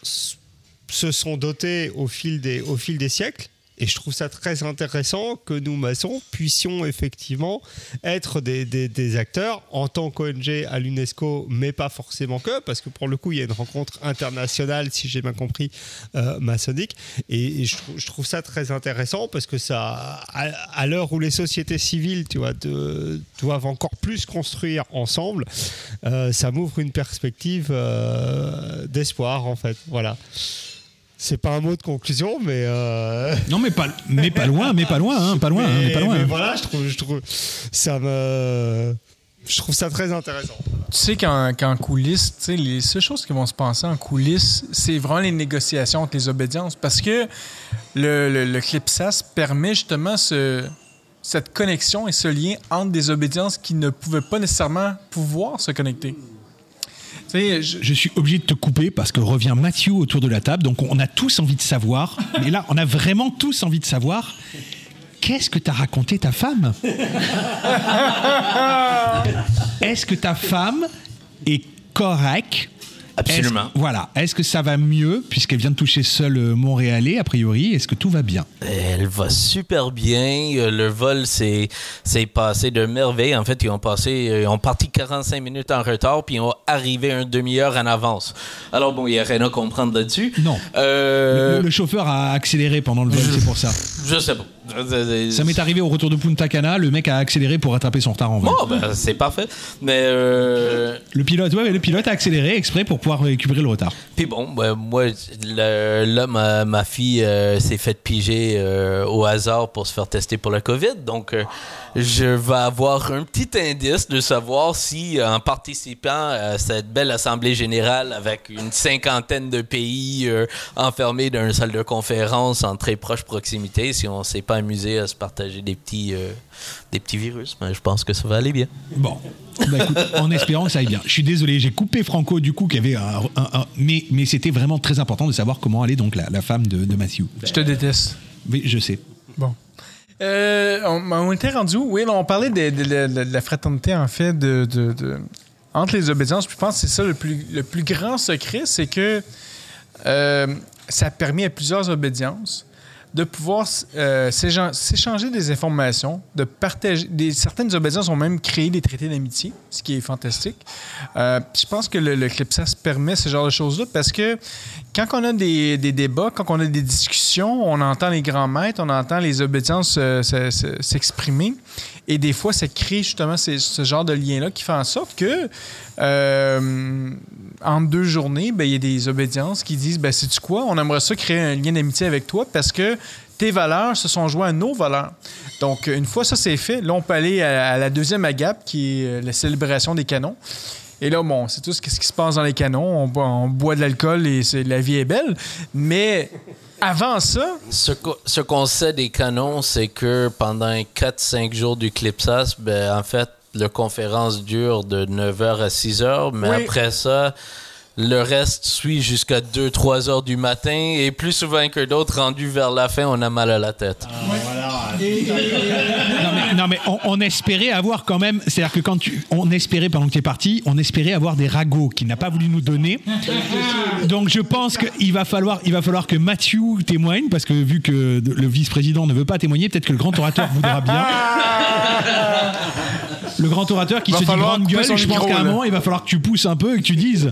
se sont dotés au fil des, au fil des siècles. Et je trouve ça très intéressant que nous, maçons, puissions effectivement être des, des- acteurs en tant qu'ONG à l'UNESCO, mais pas forcément que, parce que pour le coup, il y a une rencontre internationale, si j'ai bien compris, euh, maçonnique. Et, je, trou- je trouve ça très intéressant parce que ça, à, l'heure où les sociétés civiles, tu vois, doivent encore plus construire ensemble, euh, ça m'ouvre une perspective euh, d'espoir, en fait. Voilà. C'est pas un mot de conclusion, mais. euh, Non, mais pas, mais pas loin, mais pas loin, hein, pas loin, hein, mais pas loin. mais hein. voilà, je trouve, je trouve ça me, je trouve ça très intéressant. Tu sais qu'en coulisses, tu sais, les seules choses qui vont se passer en coulisses, c'est vraiment les négociations entre les obédiences. Parce que le, le, le CLIPSAS permet justement ce, cette connexion et ce lien entre des obédiences qui ne pouvaient pas nécessairement pouvoir se connecter. Je- Je suis obligé de te couper parce que revient Mathieu autour de la table. Donc on a tous envie de savoir. Mais là, on a vraiment tous envie de savoir. Qu'est-ce que t'as raconté ta femme? Est-ce que ta femme est correcte Absolument. Voilà. Est-ce que ça va mieux puisqu'elle vient de toucher seule euh, Montréalais a priori Est-ce que tout va bien? Elle va super bien. Euh, Le vol s'est passé de merveille. En fait, ils ont passé, euh, ils ont parti 45 minutes en retard, puis ils ont arrivé une demi-heure en avance. Alors bon, il n'y a rien à comprendre là-dessus. Non. Euh, le, le chauffeur a accéléré pendant le vol, c'est pour ça. je sais pas. Ça m'est arrivé au retour de Punta Cana. Le mec a accéléré pour rattraper son retard en vol. Bon, ben, c'est parfait. Mais euh, Le pilote, ouais, mais le pilote a accéléré exprès pour pouvoir récupérer le retard. Puis bon, ben, moi, le- là, ma, ma fille euh, s'est faite piger euh, au hasard pour se faire tester pour la COVID. Donc, je vais avoir un petit indice de savoir si, en participant à cette belle assemblée générale avec une cinquantaine de pays enfermés dans une salle de conférence en très proche proximité, si on s'est pas amusé à se partager des petits, euh, des petits virus, mais je pense que ça va aller bien. Bon, Bah, écoute, en espérant que ça aille bien. Je suis désolé, j'ai coupé Franco du coup, qui avait un, un- un- mais mais c'était vraiment très important de savoir comment allait donc la, la femme de, de Matthew. je te déteste. Oui, je sais. Bon. Euh, on, on était rendu où? Oui, on parlait de, de- de- de la fraternité, en fait, de, de- de- entre les obédiences. Puis je pense que c'est ça le plus, le plus grand secret, c'est que euh, ça a permis à plusieurs obédiences de pouvoir euh, s'échan- s'échanger des informations, de partager. Certaines obédiences ont même créé des traités d'amitié, ce qui est fantastique. Euh, je pense que le, le Clipsas permet ce genre de choses-là? Parce que quand on a des, débats, quand on a des discussions, on entend les grands maîtres, on entend les obédiences se- se- s'exprimer. Et des fois, ça crée justement ce genre de lien-là qui fait en sorte que, euh, en deux journées, ben, il y a des obédiences qui disent ben, Sais-tu quoi? On aimerait ça créer un lien d'amitié avec toi parce que tes valeurs se sont jointes à nos valeurs. Donc, une fois ça c'est fait, là, on peut aller à, à la deuxième agape qui est euh, la célébration des canons. Et là, bon, c'est tout ce qui se passe dans les canons. On boit, on boit de l'alcool et la vie est belle. Mais avant ça, Ce qu'o- ce qu'on sait des canons, c'est que pendant 4-5 jours du Clipsas, ben, en fait, la conférence dure de 9h à 6h, mais Oui. après ça, le reste suit jusqu'à 2-3 heures du matin et plus souvent que d'autres, rendu vers la fin, on a mal à la tête. Non mais, non, mais on, on espérait avoir quand même, c'est-à-dire que quand tu, on espérait pendant que tu es parti, on espérait avoir des ragots qu'il n'a pas voulu nous donner. Donc je pense qu'il va falloir, il va falloir que Mathieu témoigne parce que vu que le vice-président ne veut pas témoigner, peut-être que le grand orateur voudra bien. Le grand orateur qui Va se dit grande gueule, je pense qu'à un moment il va falloir que tu pousses un peu et que tu dises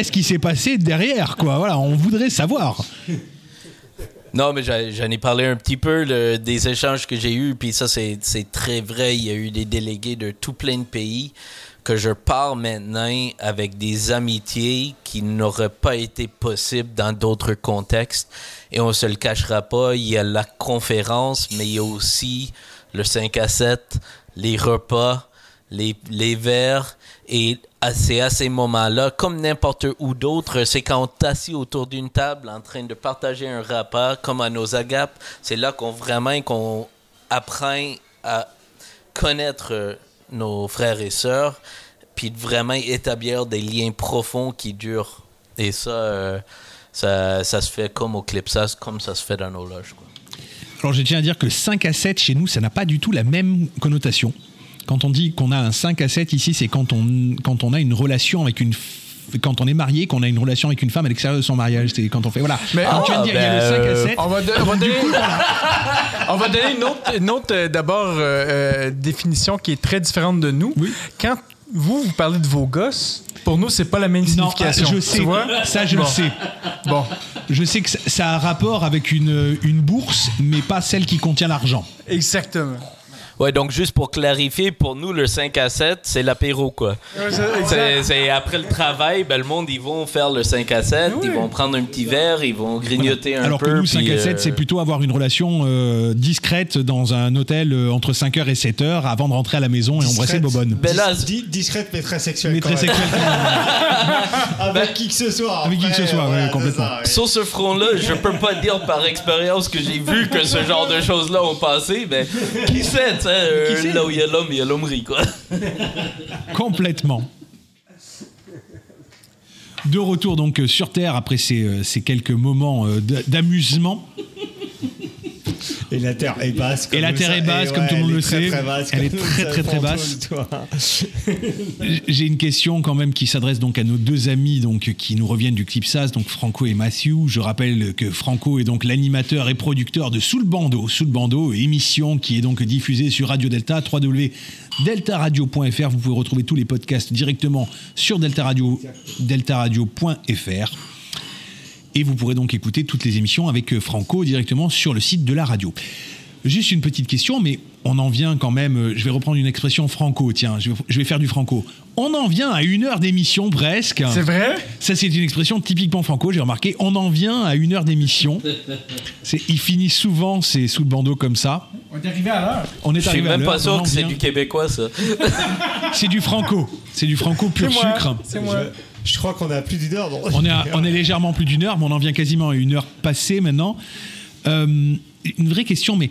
qu'est-ce qui s'est passé derrière quoi. Voilà, on voudrait savoir. Non, mais j'en ai parlé un petit peu des échanges que j'ai eus, puis ça, c'est très vrai. Il y a eu des délégués de tout plein de pays que je parle maintenant avec des amitiés qui n'auraient pas été possibles dans d'autres contextes. Et on se le cachera pas, il y a la conférence, mais il y a aussi le 5 à 7, les repas, les, les verres. Et c'est à ces moments-là, comme n'importe où d'autre, c'est quand on est assis autour d'une table en train de partager un repas, comme à nos agapes, c'est là qu'on vraiment qu'on apprend à connaître euh, nos frères et sœurs, puis de vraiment établir des liens profonds qui durent. Et ça, euh, ça, ça se fait comme au Clipsas, comme ça se fait dans nos loges. Alors je tiens à dire que 5 à 7 chez nous, ça n'a pas du tout la même connotation. Quand on dit qu'on a un 5 à 7 ici, c'est quand on, quand on a une relation avec une quand on est marié, qu'on a une relation avec une femme à l'extérieur de son mariage, c'est quand on fait voilà. Mais- Alors, tu viens de dire, il y a le Ah, 5 à ben, 7. on va, don- on va donner, on va donner une autre, une autre, euh, d'abord euh, euh, définition qui est très différente de nous. Oui. Quand vous, vous parlez de vos gosses, pour nous, c'est pas la même signification. je tu sais, vois? ça je Bon. le sais. Bon, Je sais que ça, ça a un rapport avec une, une bourse, mais pas celle qui contient l'argent. exactement. Ouais, donc juste pour clarifier, pour nous, le 5 à 7, c'est l'apéro, quoi. C'est c'est après le travail, ben, le monde, ils vont faire le 5 à 7, ils vont prendre un petit verre, ils vont grignoter un Alors peu. que nous, 5 puis, à 7, euh, c'est plutôt avoir une relation euh, discrète dans un hôtel euh, entre 5h et 7h avant de rentrer à la maison et embrasser Discrète. Bobonne. Ben là, Dis- discrète mais très sexuelle. Mais très même. sexuel. Avec qui que ce soit. Avec qui que ce soit, ouais, voilà, c'est complètement. ça, ouais. Sur ce front-là, je peux pas dire par expérience que j'ai vu que ce genre de choses-là ont passé, mais qui sait, euh, sait? là où il y a l'homme, il y a l'hommerie, quoi. Complètement. De retour donc sur Terre après ces, euh, ces quelques moments euh, d'amusement. Et la terre est basse. Et comme la nous terre sa- est basse, et comme tout le monde le très, sait. très basse, Elle est très, très, très basse. J'ai une question quand même qui s'adresse donc à nos deux amis donc qui nous reviennent du Clipsas, donc Franco et Matthew. Je rappelle que Franco est donc l'animateur et producteur de Sous le bandeau, Sous le bandeau, émission qui est donc diffusée sur Radio Delta, www.deltaradio.fr. Vous pouvez retrouver tous les podcasts directement sur Delta Radio, deltaradio.fr. Et vous pourrez donc écouter toutes les émissions avec euh, Franco directement sur le site de la radio. Juste une petite question, mais on en vient quand même. euh, Je vais reprendre une expression franco, tiens, je vais, je vais faire du franco. On en vient à une heure d'émission presque. C'est vrai? Ça, c'est une expression typiquement franco, j'ai remarqué. On en vient à une heure d'émission. C'est- Il finit souvent c'est sous le bandeau comme ça. On est arrivé à l'heure. On est Je suis arrivé à même pas sûr que c'est du québécois, ça. C'est du franco. C'est du franco pur moi. sucre. C'est moi. Je crois qu'on est à plus d'une heure. On est, à- on est légèrement plus d'une heure, mais on en vient quasiment à une heure passée maintenant. Euh, une vraie question, mais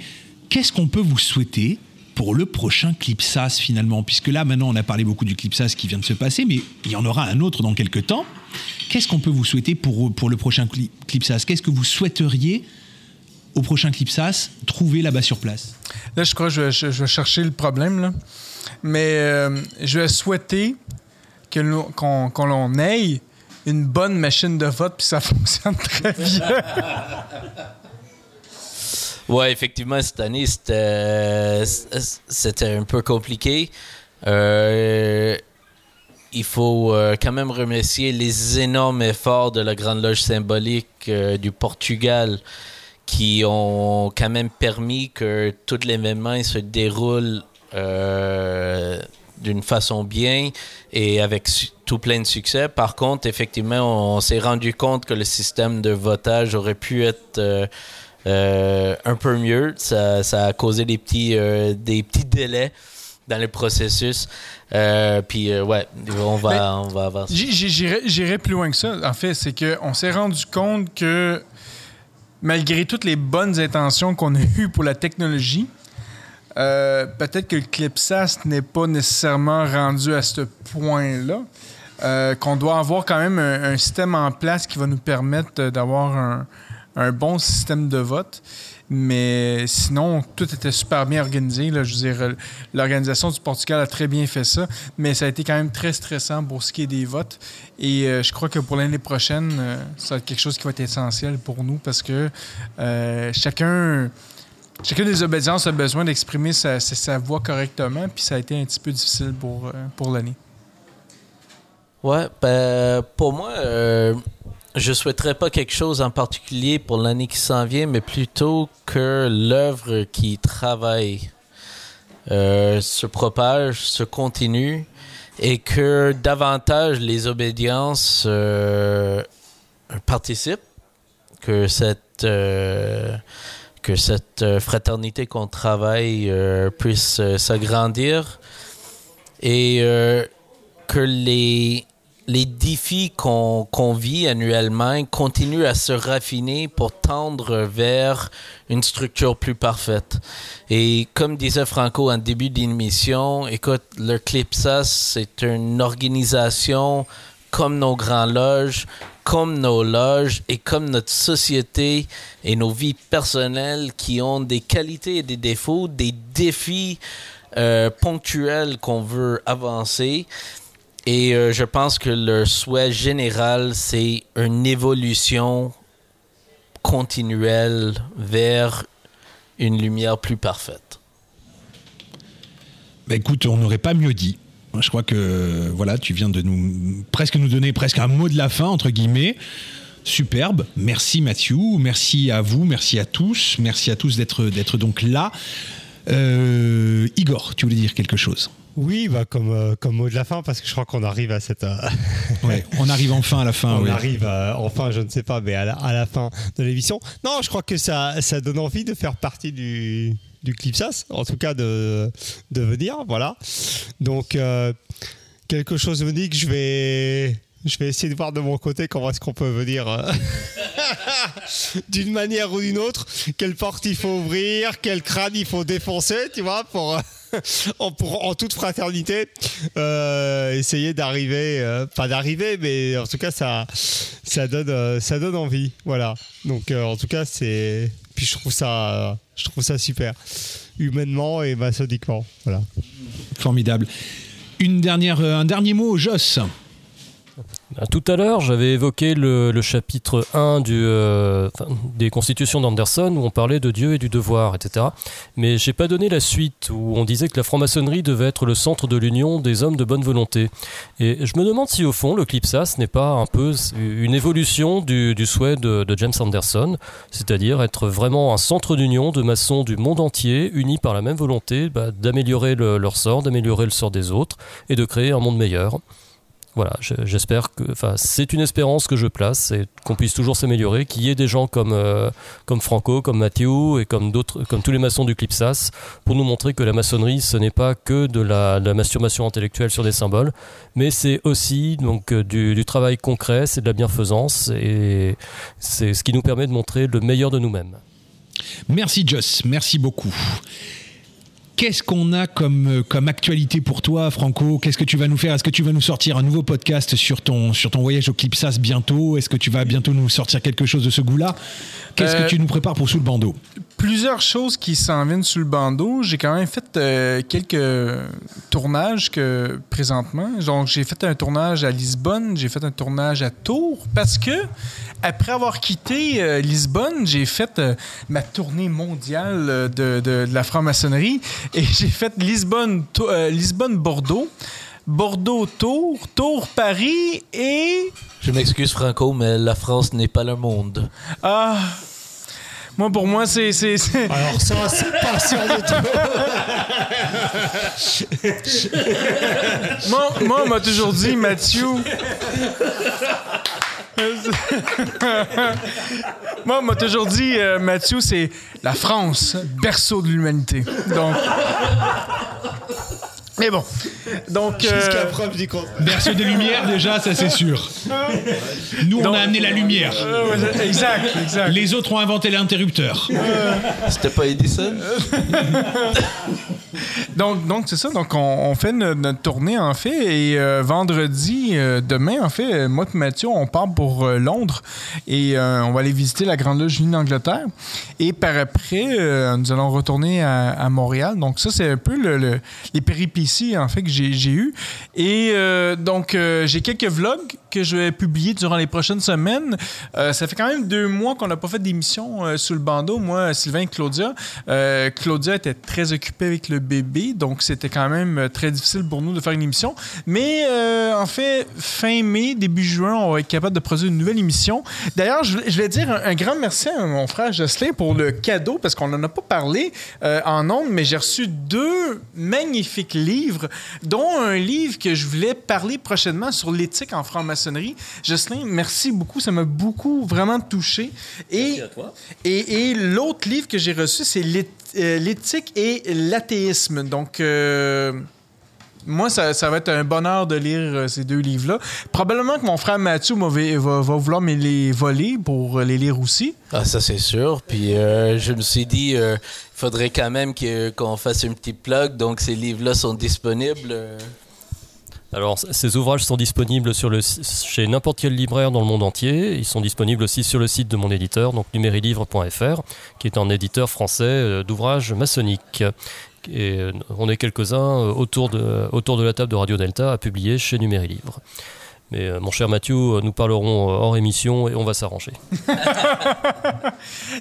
qu'est-ce qu'on peut vous souhaiter pour le prochain Clipsas finalement? Puisque là, maintenant, on a parlé beaucoup du Clipsas qui vient de se passer, mais il y en aura un autre dans quelques temps. Qu'est-ce qu'on peut vous souhaiter pour, pour le prochain Cli- Clipsas Qu'est-ce que vous souhaiteriez au prochain Clipsas trouver là-bas sur place? Là, je crois que je vais, je- je vais chercher le problème. Là. Mais euh, je vais souhaiter que qu'on l'on ait une bonne machine de vote, puis ça fonctionne très bien. Ouais, effectivement, cette année, c'était, c'était un peu compliqué. Euh, il faut euh, quand même remercier les énormes efforts de la Grande Loge symbolique euh, du Portugal qui ont quand même permis que tout l'événement se déroule d'une façon bien et avec tout plein de succès. Par contre, effectivement, on, s'est rendu compte que le système de votage aurait pu être euh, euh, un peu mieux. Ça, ça a causé des petits, euh, des petits délais dans le processus. Euh, puis, euh, ouais, on va, Mais on va avancer. J- j- J'irais j'irais plus loin que ça. En fait, c'est qu'on s'est rendu compte que malgré toutes les bonnes intentions qu'on a eues pour la technologie, euh, peut-être que le Clipsas n'est pas nécessairement rendu à ce point-là. Euh, qu'on doit avoir quand même un, système en place qui va nous permettre d'avoir un, bon système de vote. Mais sinon, tout était super bien organisé. Là. Je veux dire, l'organisation du Portugal a très bien fait ça, mais ça a été quand même très stressant pour ce qui est des votes. Et euh, je crois que pour l'année prochaine, ça va être quelque chose qui va être essentiel pour nous parce que chacun, chacun des obédiences a besoin d'exprimer sa, voix correctement, puis ça a été un petit peu difficile pour, euh, pour l'année. Ouais, ben, pour moi, euh, je souhaiterais pas quelque chose en particulier pour l'année qui s'en vient, mais plutôt que l'œuvre qui travaille euh, se propage, se continue et que davantage les obédiences euh, participent, que cette que cette euh, fraternité qu'on travaille euh, puisse euh, s'agrandir et que les, les défis qu'on qu'on vit annuellement continuent à se raffiner pour tendre vers une structure plus parfaite. Et comme disait Franco en début d'émission, écoute, le Clipsas, c'est une organisation comme nos grands loges, comme nos loges et comme notre société et nos vies personnelles qui ont des qualités et des défauts, des défis euh, ponctuels qu'on veut avancer. Et euh, je pense que le souhait général, c'est une évolution continuelle vers une lumière plus parfaite. Bah écoute, on n'aurait pas mieux dit. Je crois que voilà, tu viens de nous presque nous donner presque un mot de la fin entre guillemets. Superbe. Merci Mathieu, merci à vous, merci à tous, merci à tous d'être d'être donc là. Euh, Igor, tu voulais dire quelque chose? Oui, bah comme, euh, comme mot de la fin, parce que je crois qu'on arrive à cette. euh, Ouais, on arrive enfin à la fin. on arrive enfin, je ne sais pas, mais à la, à la fin de l'émission. Non, je crois que ça, ça donne envie de faire partie du, du Clipsas, en tout cas de, de venir, voilà. Donc, euh, quelque chose me dit que je vais, je vais essayer de voir de mon côté comment est-ce qu'on peut venir euh, d'une manière ou d'une autre, quelle porte il faut ouvrir, quel crâne il faut défoncer, tu vois, pour. euh, en, toute fraternité, essayer d'arriver, pas d'arriver, mais en tout cas ça, ça donne, ça donne envie, voilà. Donc en tout cas c'est, puis je trouve ça, super, humainement et maçonniquement, voilà. Formidable. Un dernier mot, Joss. Ah, Tout à l'heure, j'avais évoqué le, chapitre 1 du, euh, des constitutions d'Anderson où on parlait de Dieu et du devoir, etc. Mais j'ai pas donné la suite où on disait que la franc-maçonnerie devait être le centre de l'union des hommes de bonne volonté. Et je me demande si au fond le Clipsas n'est pas un peu une évolution du, souhait de, James Anderson, c'est-à-dire être vraiment un centre d'union de maçons du monde entier unis par la même volonté bah, d'améliorer le- leur sort, d'améliorer le sort des autres et de créer un monde meilleur. Voilà, je- j'espère que, enfin, c'est une espérance que je place et qu'on puisse toujours s'améliorer, qu'il y ait des gens comme euh, comme Franco, comme Mathieu et comme d'autres, comme tous les maçons du Clipsas, pour nous montrer que la maçonnerie, ce n'est pas que de la, de la masturbation intellectuelle sur des symboles, mais c'est aussi donc euh, du, du travail concret, c'est de la bienfaisance et c'est ce qui nous permet de montrer le meilleur de nous-mêmes. Merci Joss, merci beaucoup. Qu'est-ce qu'on a comme, euh, comme actualité pour toi, Franco? Qu'est-ce que tu vas nous faire? Est-ce que tu vas nous sortir un nouveau podcast sur ton, sur ton voyage au Clipsas bientôt? Est-ce que tu vas bientôt nous sortir quelque chose de ce goût-là? Qu'est-ce Euh, que tu nous prépares pour Sous le bandeau? Plusieurs choses qui s'en viennent sur le bandeau. J'ai quand même fait euh, quelques tournages que présentement. Donc j'ai fait un tournage à Lisbonne, j'ai fait un tournage à Tours parce que après avoir quitté euh, Lisbonne, j'ai fait euh, ma tournée mondiale de, de- de la franc-maçonnerie et j'ai fait Lisbonne, Lisbonne Bordeaux. Bordeaux, Tours, Tours, Paris et Je m'excuse, Franco, mais la France n'est pas le monde. ah, moi pour moi c'est Alors ça, c'est pas sûr de toi. Moi, moi, on m'a toujours dit, Mathieu. moi, on m'a toujours dit, euh, Mathieu, c'est la France, berceau de l'humanité. Donc. Mais bon. Donc. euh, Jusqu'à preuve du contraire. Berceau des Lumières, déjà, ça c'est sûr. Nous, on Donc- a amené la lumière. euh, ouais, exact, exact. Les autres ont inventé l'interrupteur. C'était pas Edison? Donc, donc c'est ça. Donc, on, on fait notre, notre tournée, en fait. Et euh, vendredi, euh, demain, en fait, euh, moi et Mathieu, on part pour euh, Londres. Et euh, on va aller visiter la Grande Loge unie d'Angleterre. Et par après, euh, nous allons retourner à, à Montréal. Donc, ça, c'est un peu le- le- les péripéties, en fait, que j'ai eues. Et euh, donc, euh, j'ai quelques vlogs que je vais publier durant les prochaines semaines. Euh, ça fait quand même deux mois qu'on n'a pas fait d'émission sous le bandeau. Moi, Sylvain et Claudia. Claudia était très occupée avec le bébé, donc c'était quand même très difficile pour nous de faire une émission. Mais en fait, fin mai, début juin, on va être capable de produire une nouvelle émission. D'ailleurs, je, vais dire un, un grand merci à mon frère Jocelyn pour le cadeau, parce qu'on n'en a pas parlé en ondes, mais j'ai reçu deux magnifiques livres, dont un livre que je voulais parler prochainement sur l'éthique en franc-maçonnerie. Jocelyn, merci beaucoup, ça m'a beaucoup vraiment touché. Et, et, et l'autre livre que j'ai reçu, c'est euh, l'éthique et l'athéisme. Donc, euh, moi, ça, ça va être un bonheur de lire euh, ces deux livres-là. Probablement que mon frère Mathieu va, va vouloir me les voler pour euh, les lire aussi. Ah, ça, c'est sûr. Puis euh, je me suis dit, il faudrait quand même qu'on fasse un petit plug. Donc, ces livres-là sont disponibles. euh, Alors, ces ouvrages sont disponibles sur le, si- chez n'importe quel libraire dans le monde entier. Ils sont disponibles aussi sur le site de mon éditeur, donc numérilivre.fr, qui est un éditeur français d'ouvrages maçonniques. Et euh, on est quelques-uns euh, autour de, autour de la table de Radio Delta à publier chez Numérilivre. Mais euh, mon cher Mathieu, nous parlerons hors émission et on va s'arranger.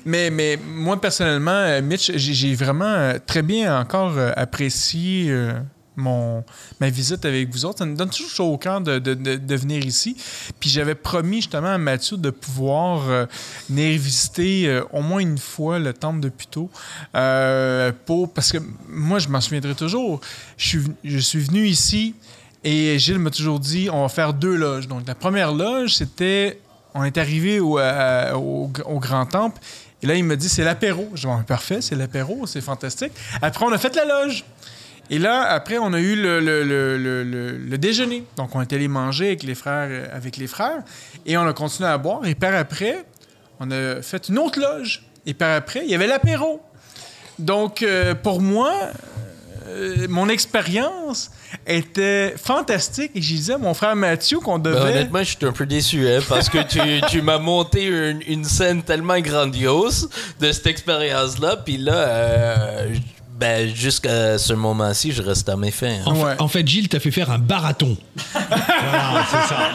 Mais, mais moi, personnellement, Mitch, j'ai vraiment très bien encore apprécié mon, ma visite avec vous autres. Ça me donne toujours chaud au cœur de, de, de- venir ici. Puis j'avais promis justement à Mathieu de pouvoir euh, venir visiter euh, au moins une fois le temple de Puteaux. Euh, pour, parce que moi, je m'en souviendrai toujours. Je suis, je suis venu ici et Gilles m'a toujours dit on va faire deux loges. Donc la première loge, c'était on est arrivé au, au, Grand Temple. Et là, il me dit, c'est l'apéro. Je dis, parfait, c'est l'apéro, c'est fantastique. Après, on a fait la loge. Et là, après, on a eu le, le- le- le- déjeuner. Donc, on est allé manger avec les frères, euh, avec les frères. Et on a continué à boire. Et par après, on a fait une autre loge. Et par après, il y avait l'apéro. Donc, euh, pour moi, euh, mon expérience était fantastique. Et je disais à mon frère Mathieu qu'on Ben, devait... honnêtement, je suis un peu déçu, hein, parce que tu, tu m'as monté une, une scène tellement grandiose de cette expérience-là, puis là, euh, ben, jusqu'à ce moment-ci, je reste à mes fins. hein. En, fa- Ouais. en fait, Gilles t'a fait faire un barathon. Voilà, c'est ça.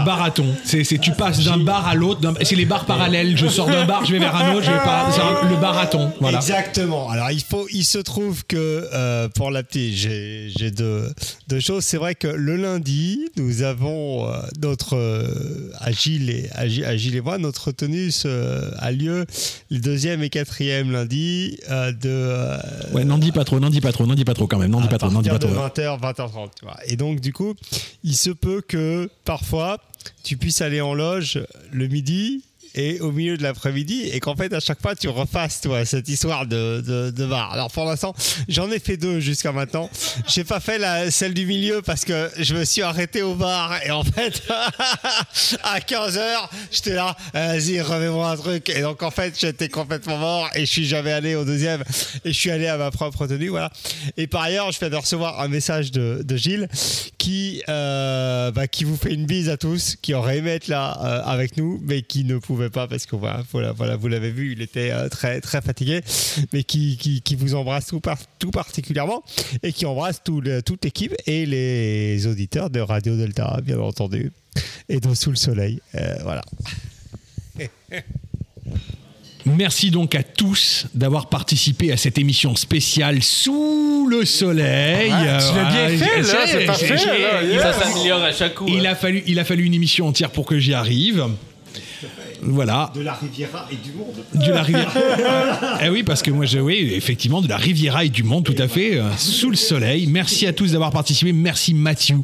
Un barathon. C'est, tu passes d'un bar à l'autre. C'est les bars parallèles. Je sors d'un bar, je vais vers un autre, je vais pas. C'est un- le barathon. Voilà. Exactement. Alors il faut, il se trouve que euh, pour la petite, j'ai deux, deux choses. C'est vrai que le lundi, nous avons euh, notre euh, Agile et Agile, Agile et moi, notre tenus euh, a lieu le deuxième et quatrième lundi euh, de. Ouais, n'en dis pas trop, n'en dis pas trop, n'en dis pas trop quand même. N'en dis pas trop, n'en dis pas trop. de 20h, 20h30. tu vois. Et donc, du coup, il se peut que parfois, tu puisses aller en loge le midi et au milieu de l'après-midi et qu'en fait à chaque fois tu refasses toi cette histoire de, de, bar. Alors pour l'instant j'en ai fait deux jusqu'à maintenant. J'ai pas fait la, celle du milieu parce que je me suis arrêté au bar et en fait à 15h j'étais là vas-y remets-moi un truc et donc en fait j'étais complètement mort et je suis jamais allé au deuxième et je suis allé à ma propre tenue voilà. Et par ailleurs je viens de recevoir un message de, de Gilles qui euh, bah, qui vous fait une bise à tous qui aurait aimé être là euh, avec nous mais qui ne pouvait pas parce que voilà, voilà, voilà vous l'avez vu il était euh, très très fatigué mais qui, qui, qui vous embrasse tout, par- tout particulièrement et qui embrasse tout le- toute l'équipe et les auditeurs de Radio Delta bien entendu et de Sous le Soleil Euh, voilà Merci donc à tous d'avoir participé à cette émission spéciale sous le soleil. Ah, tu l'as bien fait, j'ai- là, j'ai- c'est parfait, j'ai- là, il yeah. a Ça fallu- s'améliore à chaque coup. Il hein. a fallu, il a fallu une émission entière pour que j'y arrive. Voilà. de la Riviera et du monde De la Riviera. eh oui, parce que moi, je, oui, effectivement, de la Riviera et du monde, tout à fait, euh, sous le soleil. Merci à tous d'avoir participé. Merci Mathieu.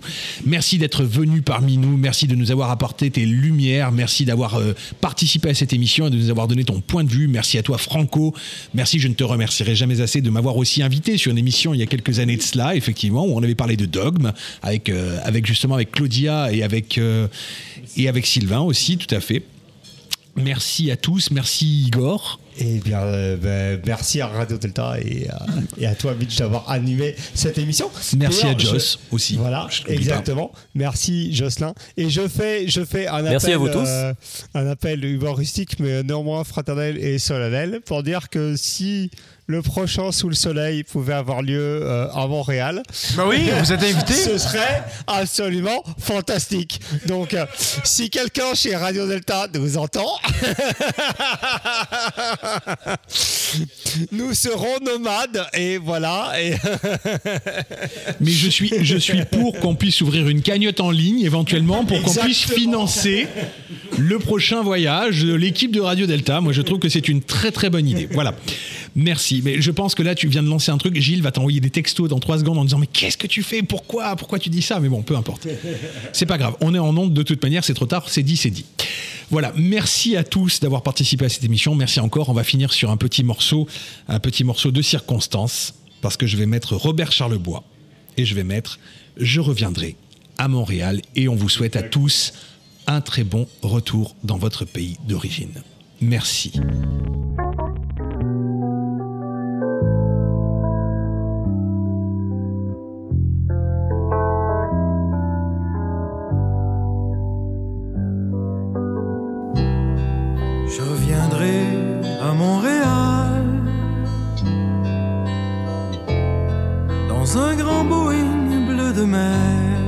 Merci d'être venu parmi nous. Merci de nous avoir apporté tes lumières. Merci d'avoir euh, participé à cette émission et de nous avoir donné ton point de vue. Merci à toi, Franco. Merci, je ne te remercierai jamais assez de m'avoir aussi invité sur une émission il y a quelques années de cela, effectivement, où on avait parlé de dogme avec, euh, avec justement avec Claudia et avec, et avec Sylvain aussi, tout à fait. Merci à tous, merci Igor. Et bien euh, ben, merci à Radio Delta et, à- et à toi Mitch d'avoir animé cette émission Merci à Joss je- aussi. Voilà, exactement. Merci Jocelyn. Et je fais, je fais un Merci appel, à vous tous. euh, un appel humoristique, mais néanmoins fraternel et solennel, pour dire que si le prochain Sous le Soleil pouvait avoir lieu euh, à Montréal, Ben oui, vous êtes invité. ce serait absolument fantastique. Donc, euh, si quelqu'un chez Radio Delta nous entend, nous serons nomades et voilà. Et Mais je suis, je suis pour qu'on puisse ouvrir une cagnotte en ligne éventuellement pour qu'on puisse financer le prochain voyage de l'équipe de Radio Delta. Moi, je trouve que c'est une très très bonne idée. Voilà. Merci. Mais je pense que là, tu viens de lancer un truc. Gilles va t'envoyer des textos dans trois secondes en disant Mais qu'est-ce que tu fais? Pourquoi? Pourquoi tu dis ça? Mais bon, peu importe. C'est pas grave. On est en onde de toute manière. C'est trop tard. C'est dit, c'est dit. Voilà. Merci à tous d'avoir participé à cette émission. Merci encore. On va finir sur un petit morceau, un petit morceau de circonstance parce que je vais mettre Robert Charlebois et je vais mettre Je reviendrai à Montréal et on vous souhaite à tous un très bon retour dans votre pays d'origine. Merci. Montréal dans un grand Boeing bleu de mer.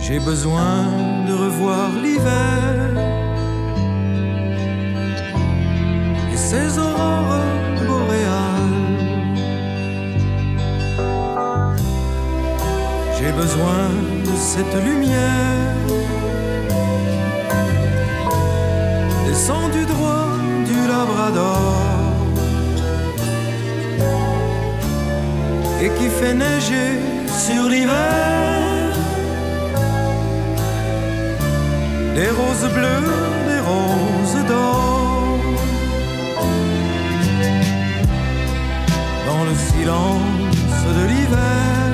J'ai besoin de revoir l'hiver et ses aurores boréales. J'ai besoin de cette lumière descendu droit du Labrador. Et qui fait neiger sur l'hiver. Des roses bleues, des roses d'or. Dans le silence de l'hiver.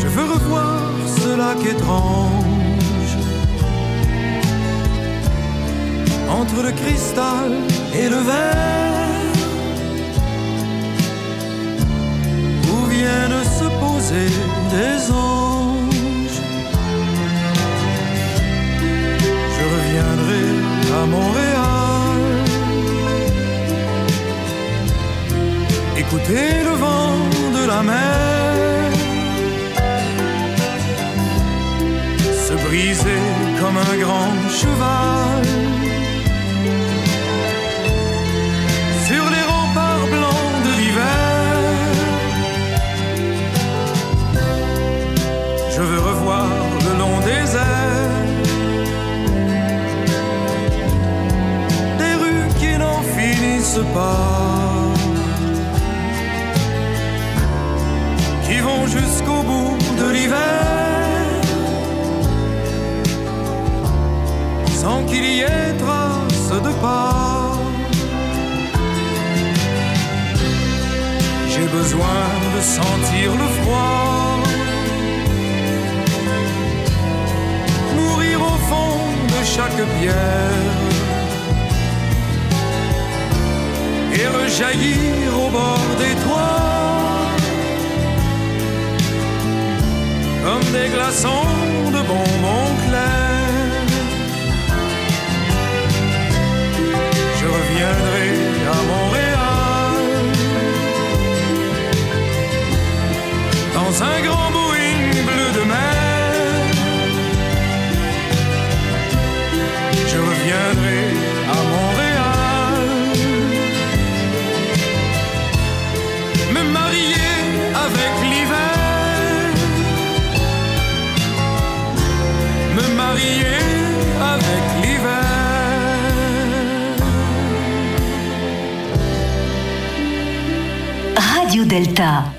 Je veux revoir ce lac étrange entre le cristal et le verre où viennent se poser des anges? Je reviendrai à Montréal, écouter le vent de la mer. se briser comme un grand cheval qui vont jusqu'au bout de l'hiver, sans qu'il y ait trace de pas. J'ai besoin de sentir le froid. Mourir au fond de chaque pierre Et rejaillir au bord des toits. Comme des glaçons de bonbons clairs. Je reviendrai à Montréal. Dans un grand Delta.